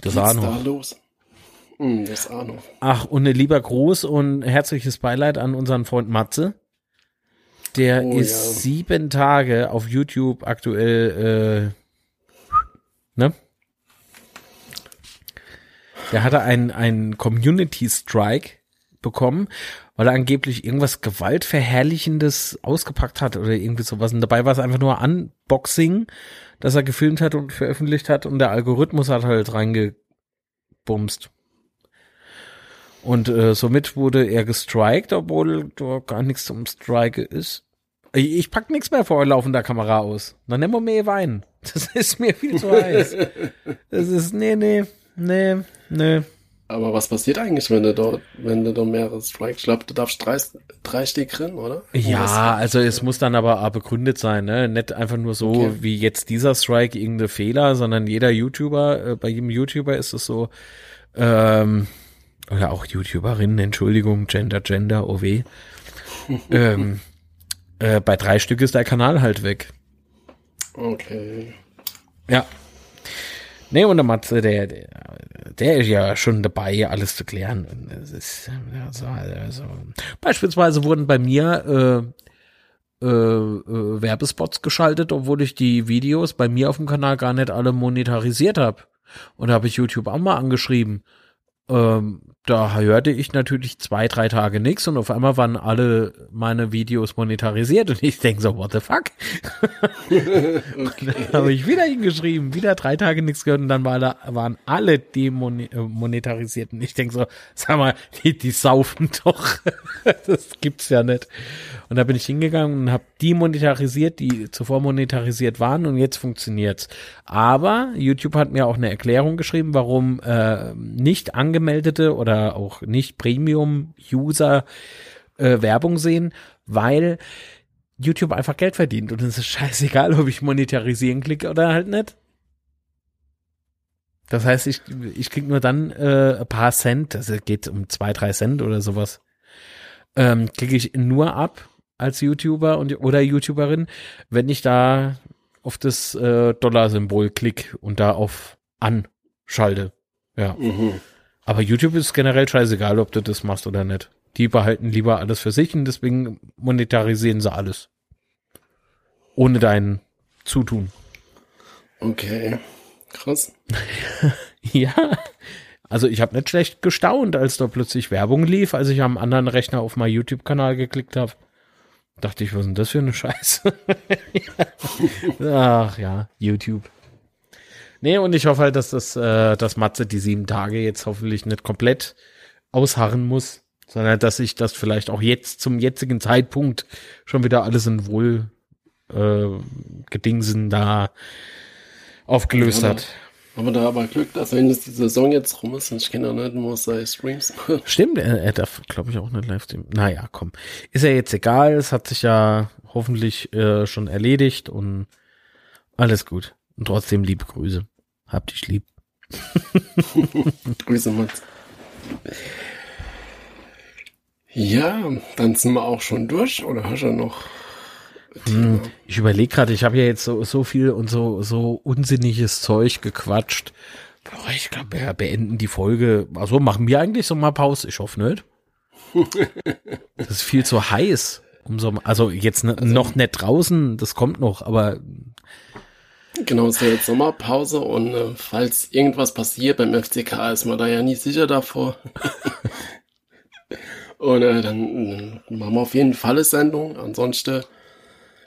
Das war noch. da los? Hm, das noch. Ach, und ein lieber Gruß und herzliches Beileid an unseren Freund Matze. Der oh, ist ja. sieben Tage auf YouTube aktuell, äh, ne? Der hatte einen, einen Community Strike bekommen weil er angeblich irgendwas Gewaltverherrlichendes ausgepackt hat oder irgendwie sowas. Und dabei war es einfach nur Unboxing, das er gefilmt hat und veröffentlicht hat und der Algorithmus hat halt reingebumst. Und äh, somit wurde er gestrikt, obwohl da gar nichts zum Strike ist. Ich pack nichts mehr vor laufender Kamera aus. Dann nehmen wir mehr Wein. Das ist mir viel zu heiß. Das ist, nee, nee, nee, nee. Aber was passiert eigentlich, wenn du dort, wenn du da mehrere Strikes, ich glaube, du darfst drei, drei Stück rennen, oder? Ja, also es muss dann aber begründet sein, ne? Nicht einfach nur so okay. wie jetzt dieser Strike irgendeine Fehler, sondern jeder YouTuber, äh, bei jedem YouTuber ist es so, ähm, oder auch YouTuberinnen, Entschuldigung, Gender, Gender, OW. ähm, äh, bei drei Stück ist der Kanal halt weg. Okay. Ja, Nee, und der Matze, der, der, der ist ja schon dabei, alles zu klären. Und es ist, also, also, beispielsweise wurden bei mir äh, äh, äh, Werbespots geschaltet, obwohl ich die Videos bei mir auf dem Kanal gar nicht alle monetarisiert habe. Und da habe ich YouTube auch mal angeschrieben. Ähm, da hörte ich natürlich zwei, drei Tage nichts und auf einmal waren alle meine Videos monetarisiert und ich denke so, what the fuck? okay. dann habe ich wieder hingeschrieben, wieder drei Tage nichts gehört und dann war da, waren alle demonetarisiert und ich denke so, sag mal, die, die saufen doch. das gibt's ja nicht. Und da bin ich hingegangen und habe die monetarisiert, die zuvor monetarisiert waren und jetzt funktioniert's. Aber YouTube hat mir auch eine Erklärung geschrieben, warum äh, nicht angezeigt angemeldete oder auch nicht Premium-User äh, Werbung sehen, weil YouTube einfach Geld verdient und es ist scheißegal, ob ich monetarisieren klicke oder halt nicht. Das heißt, ich, ich krieg nur dann äh, ein paar Cent, das geht um zwei, drei Cent oder sowas, ähm, kriege ich nur ab als YouTuber und oder YouTuberin, wenn ich da auf das äh, Dollar-Symbol klick und da auf anschalte. Ja. Mhm. Aber YouTube ist generell scheißegal, ob du das machst oder nicht. Die behalten lieber alles für sich und deswegen monetarisieren sie alles. Ohne dein Zutun. Okay. Krass. ja. Also ich habe nicht schlecht gestaunt, als da plötzlich Werbung lief, als ich am anderen Rechner auf meinen YouTube-Kanal geklickt habe. Dachte ich, was ist denn das für eine Scheiße? Ach ja, YouTube. Nee, und ich hoffe halt, dass das, äh, dass Matze die sieben Tage jetzt hoffentlich nicht komplett ausharren muss, sondern dass sich das vielleicht auch jetzt zum jetzigen Zeitpunkt schon wieder alles in Wohl äh, Gedingsen da aufgelöst hat. Haben wir da aber Glück, dass wenn die Saison jetzt rum ist und ich kenne auch nicht nur seine Streams. Stimmt, er, er darf, glaube ich, auch nicht live streamen. Naja, komm. Ist ja jetzt egal, es hat sich ja hoffentlich äh, schon erledigt und alles gut. Und trotzdem liebe Grüße. Hab dich lieb. Grüße, Mats. Ja, dann sind wir auch schon durch, oder hast du noch hm, ich überlege gerade, ich habe ja jetzt so, so viel und so, so unsinniges Zeug gequatscht. Boah, ich glaube, wir beenden die Folge. Also machen wir eigentlich so mal Pause. Ich hoffe nicht. Das ist viel zu heiß. Um so, also jetzt also, noch nicht draußen, das kommt noch, aber. Genau, es ist ja jetzt Sommerpause und äh, falls irgendwas passiert beim FCK, ist man da ja nie sicher davor. und äh, dann, dann machen wir auf jeden Fall eine Sendung. Ansonsten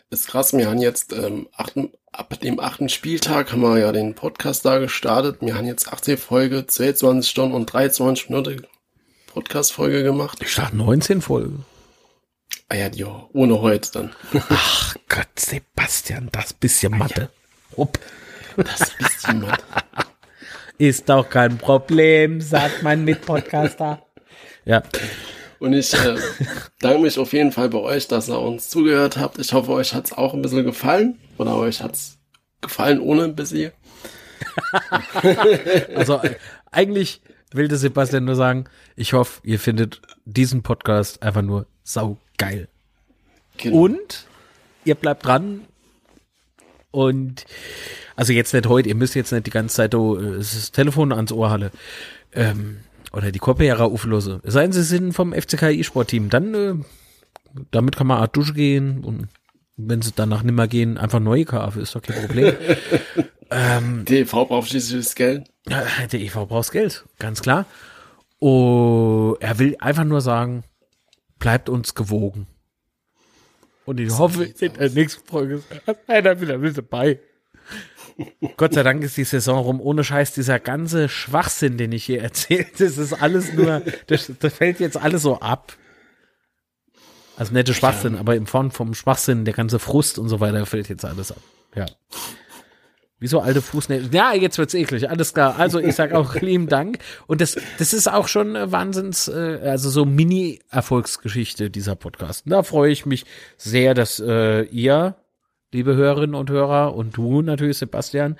ist krass, wir haben jetzt ähm, achten, ab dem achten Spieltag haben wir ja den Podcast da gestartet. Wir haben jetzt 18 Folge, 22 Stunden und 23 Minuten Podcast-Folge gemacht. Ich dachte 19 Folgen. Ah ja, ja, ohne heute dann. Ach Gott, Sebastian, das bisschen ah Mathe. Ja. Das bisschen Mathe. Ist doch kein Problem, sagt mein Mitpodcaster. ja. Und ich äh, danke mich auf jeden Fall bei euch, dass ihr uns zugehört habt. Ich hoffe, euch hat's auch ein bisschen gefallen. Oder euch hat's gefallen ohne ein bisschen. also eigentlich will der Sebastian nur sagen, ich hoffe, ihr findet diesen Podcast einfach nur saugeil. Genau. Und ihr bleibt dran. Und also jetzt nicht heute, ihr müsst jetzt nicht die ganze Zeit oh, das Telefon ans Ohr halle. Ähm, oder die Kopfhörer auflöse. Seien sie sind vom FCK E-Sport-Team, dann äh, damit kann man Art Dusche gehen und wenn sie danach nimmer gehen, einfach neue kaufen, ist doch kein Problem. ähm, der EV braucht schließlich Geld. Der EV braucht Geld, ganz klar. Oh, er will einfach nur sagen, bleibt uns gewogen. Und ich hoffe, in der nächsten Folge ist einer wieder mit dabei. Gott sei Dank ist die Saison rum. Ohne Scheiß, dieser ganze Schwachsinn, den ich hier erzählt, das ist alles nur, das, das fällt jetzt alles so ab. Also nette Schwachsinn, ja. aber im Form vom Schwachsinn, der ganze Frust und so weiter fällt jetzt alles ab. Ja. Wieso alte Fußnägel? Ja, jetzt wird's eklig, alles klar. Also ich sag auch lieben Dank. Und das, das ist auch schon äh, Wahnsinns, äh, also so Mini-Erfolgsgeschichte dieser Podcast. Da freue ich mich sehr, dass äh, ihr liebe Hörerinnen und Hörer, und du natürlich, Sebastian,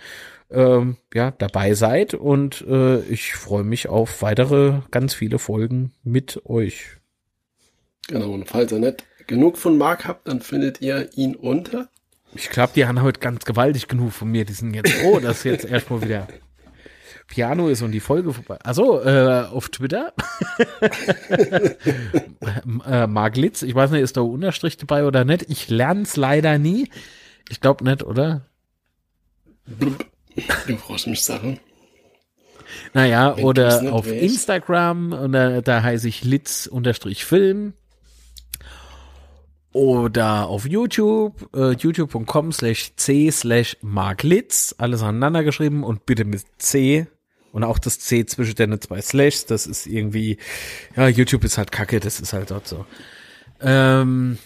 ähm, ja, dabei seid. Und äh, ich freue mich auf weitere ganz viele Folgen mit euch. Genau, und falls ihr nicht genug von Marc habt, dann findet ihr ihn unter. Ich glaube, die haben heute ganz gewaltig genug von mir. Die sind jetzt froh, dass jetzt erstmal wieder Piano ist und die Folge vorbei. Also äh, auf Twitter. äh, Mark Litz, ich weiß nicht, ist da Unterstrich dabei oder nicht. Ich lerne es leider nie. Ich glaube nicht, oder? Du brauchst mich sagen. Naja, Wenn oder auf. Instagram, und da, da heiße ich Litz-Film. Oder auf YouTube, äh, youtube.com slash c slash marklitz, alles aneinander geschrieben und bitte mit C und auch das C zwischen den zwei Slashs, das ist irgendwie, ja, YouTube ist halt kacke, das ist halt dort so. Ähm,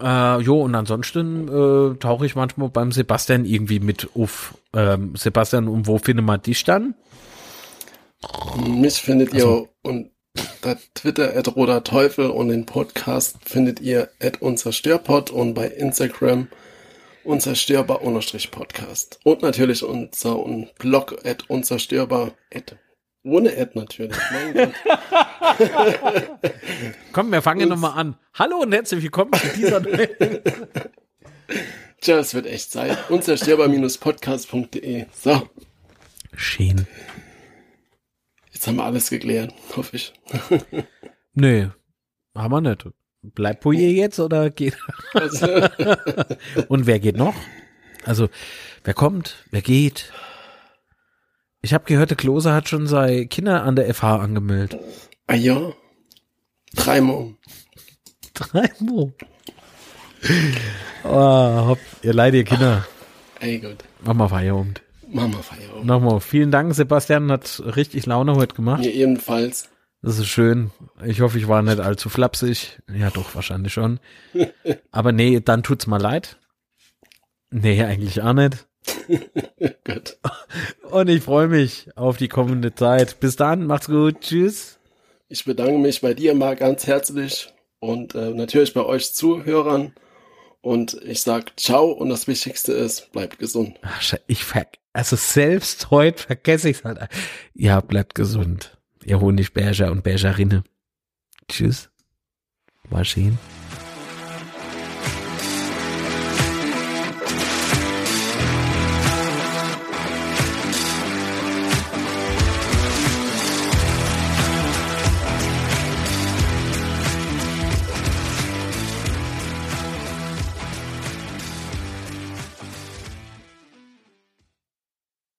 äh, jo, und ansonsten äh, tauche ich manchmal beim Sebastian irgendwie mit auf. Ähm, Sebastian, und wo findet man dich dann? Mich findet also. ihr unter Twitter at roter Teufel und den Podcast findet ihr at unzerstörpod und bei Instagram unzerstörbar Podcast. Und natürlich unser Blog at unzerstörbar at ohne Ad natürlich. Mein Gott. Komm, wir fangen nochmal an. Hallo und herzlich willkommen zu dieser Tja, es wird echt Zeit. Unzerstörbar-podcast.de. So. Schön. Jetzt haben wir alles geklärt, hoffe ich. Nö, haben wir nicht. Bleibt Pouillet jetzt oder geht? Und wer geht noch? Also, wer kommt, wer geht? Ich habe gehört, der Klose hat schon seine Kinder an der FH angemeldet. Ah ja? Dreimal. Dreimal? Oh, hopp, ihr leid, ihr Kinder. Ey, gut. Mach mal Feierabend. Mach mal Feierabend. Nochmal, vielen Dank, Sebastian, hat richtig Laune heute gemacht. Mir ebenfalls. Das ist schön. Ich hoffe, ich war nicht allzu flapsig. Ja, doch, wahrscheinlich schon. Aber nee, dann tut's mal leid. Nee, eigentlich auch nicht. gut. Und ich freue mich auf die kommende Zeit. Bis dann, macht's gut. Tschüss. Ich bedanke mich bei dir mal ganz herzlich und äh, natürlich bei euch Zuhörern. Und ich sag ciao und das Wichtigste ist, bleibt gesund. Ich ver also selbst heute vergesse ich es halt. Ja, bleibt gesund. Ihr Honigberger und Bergerinnen. Tschüss. Schön.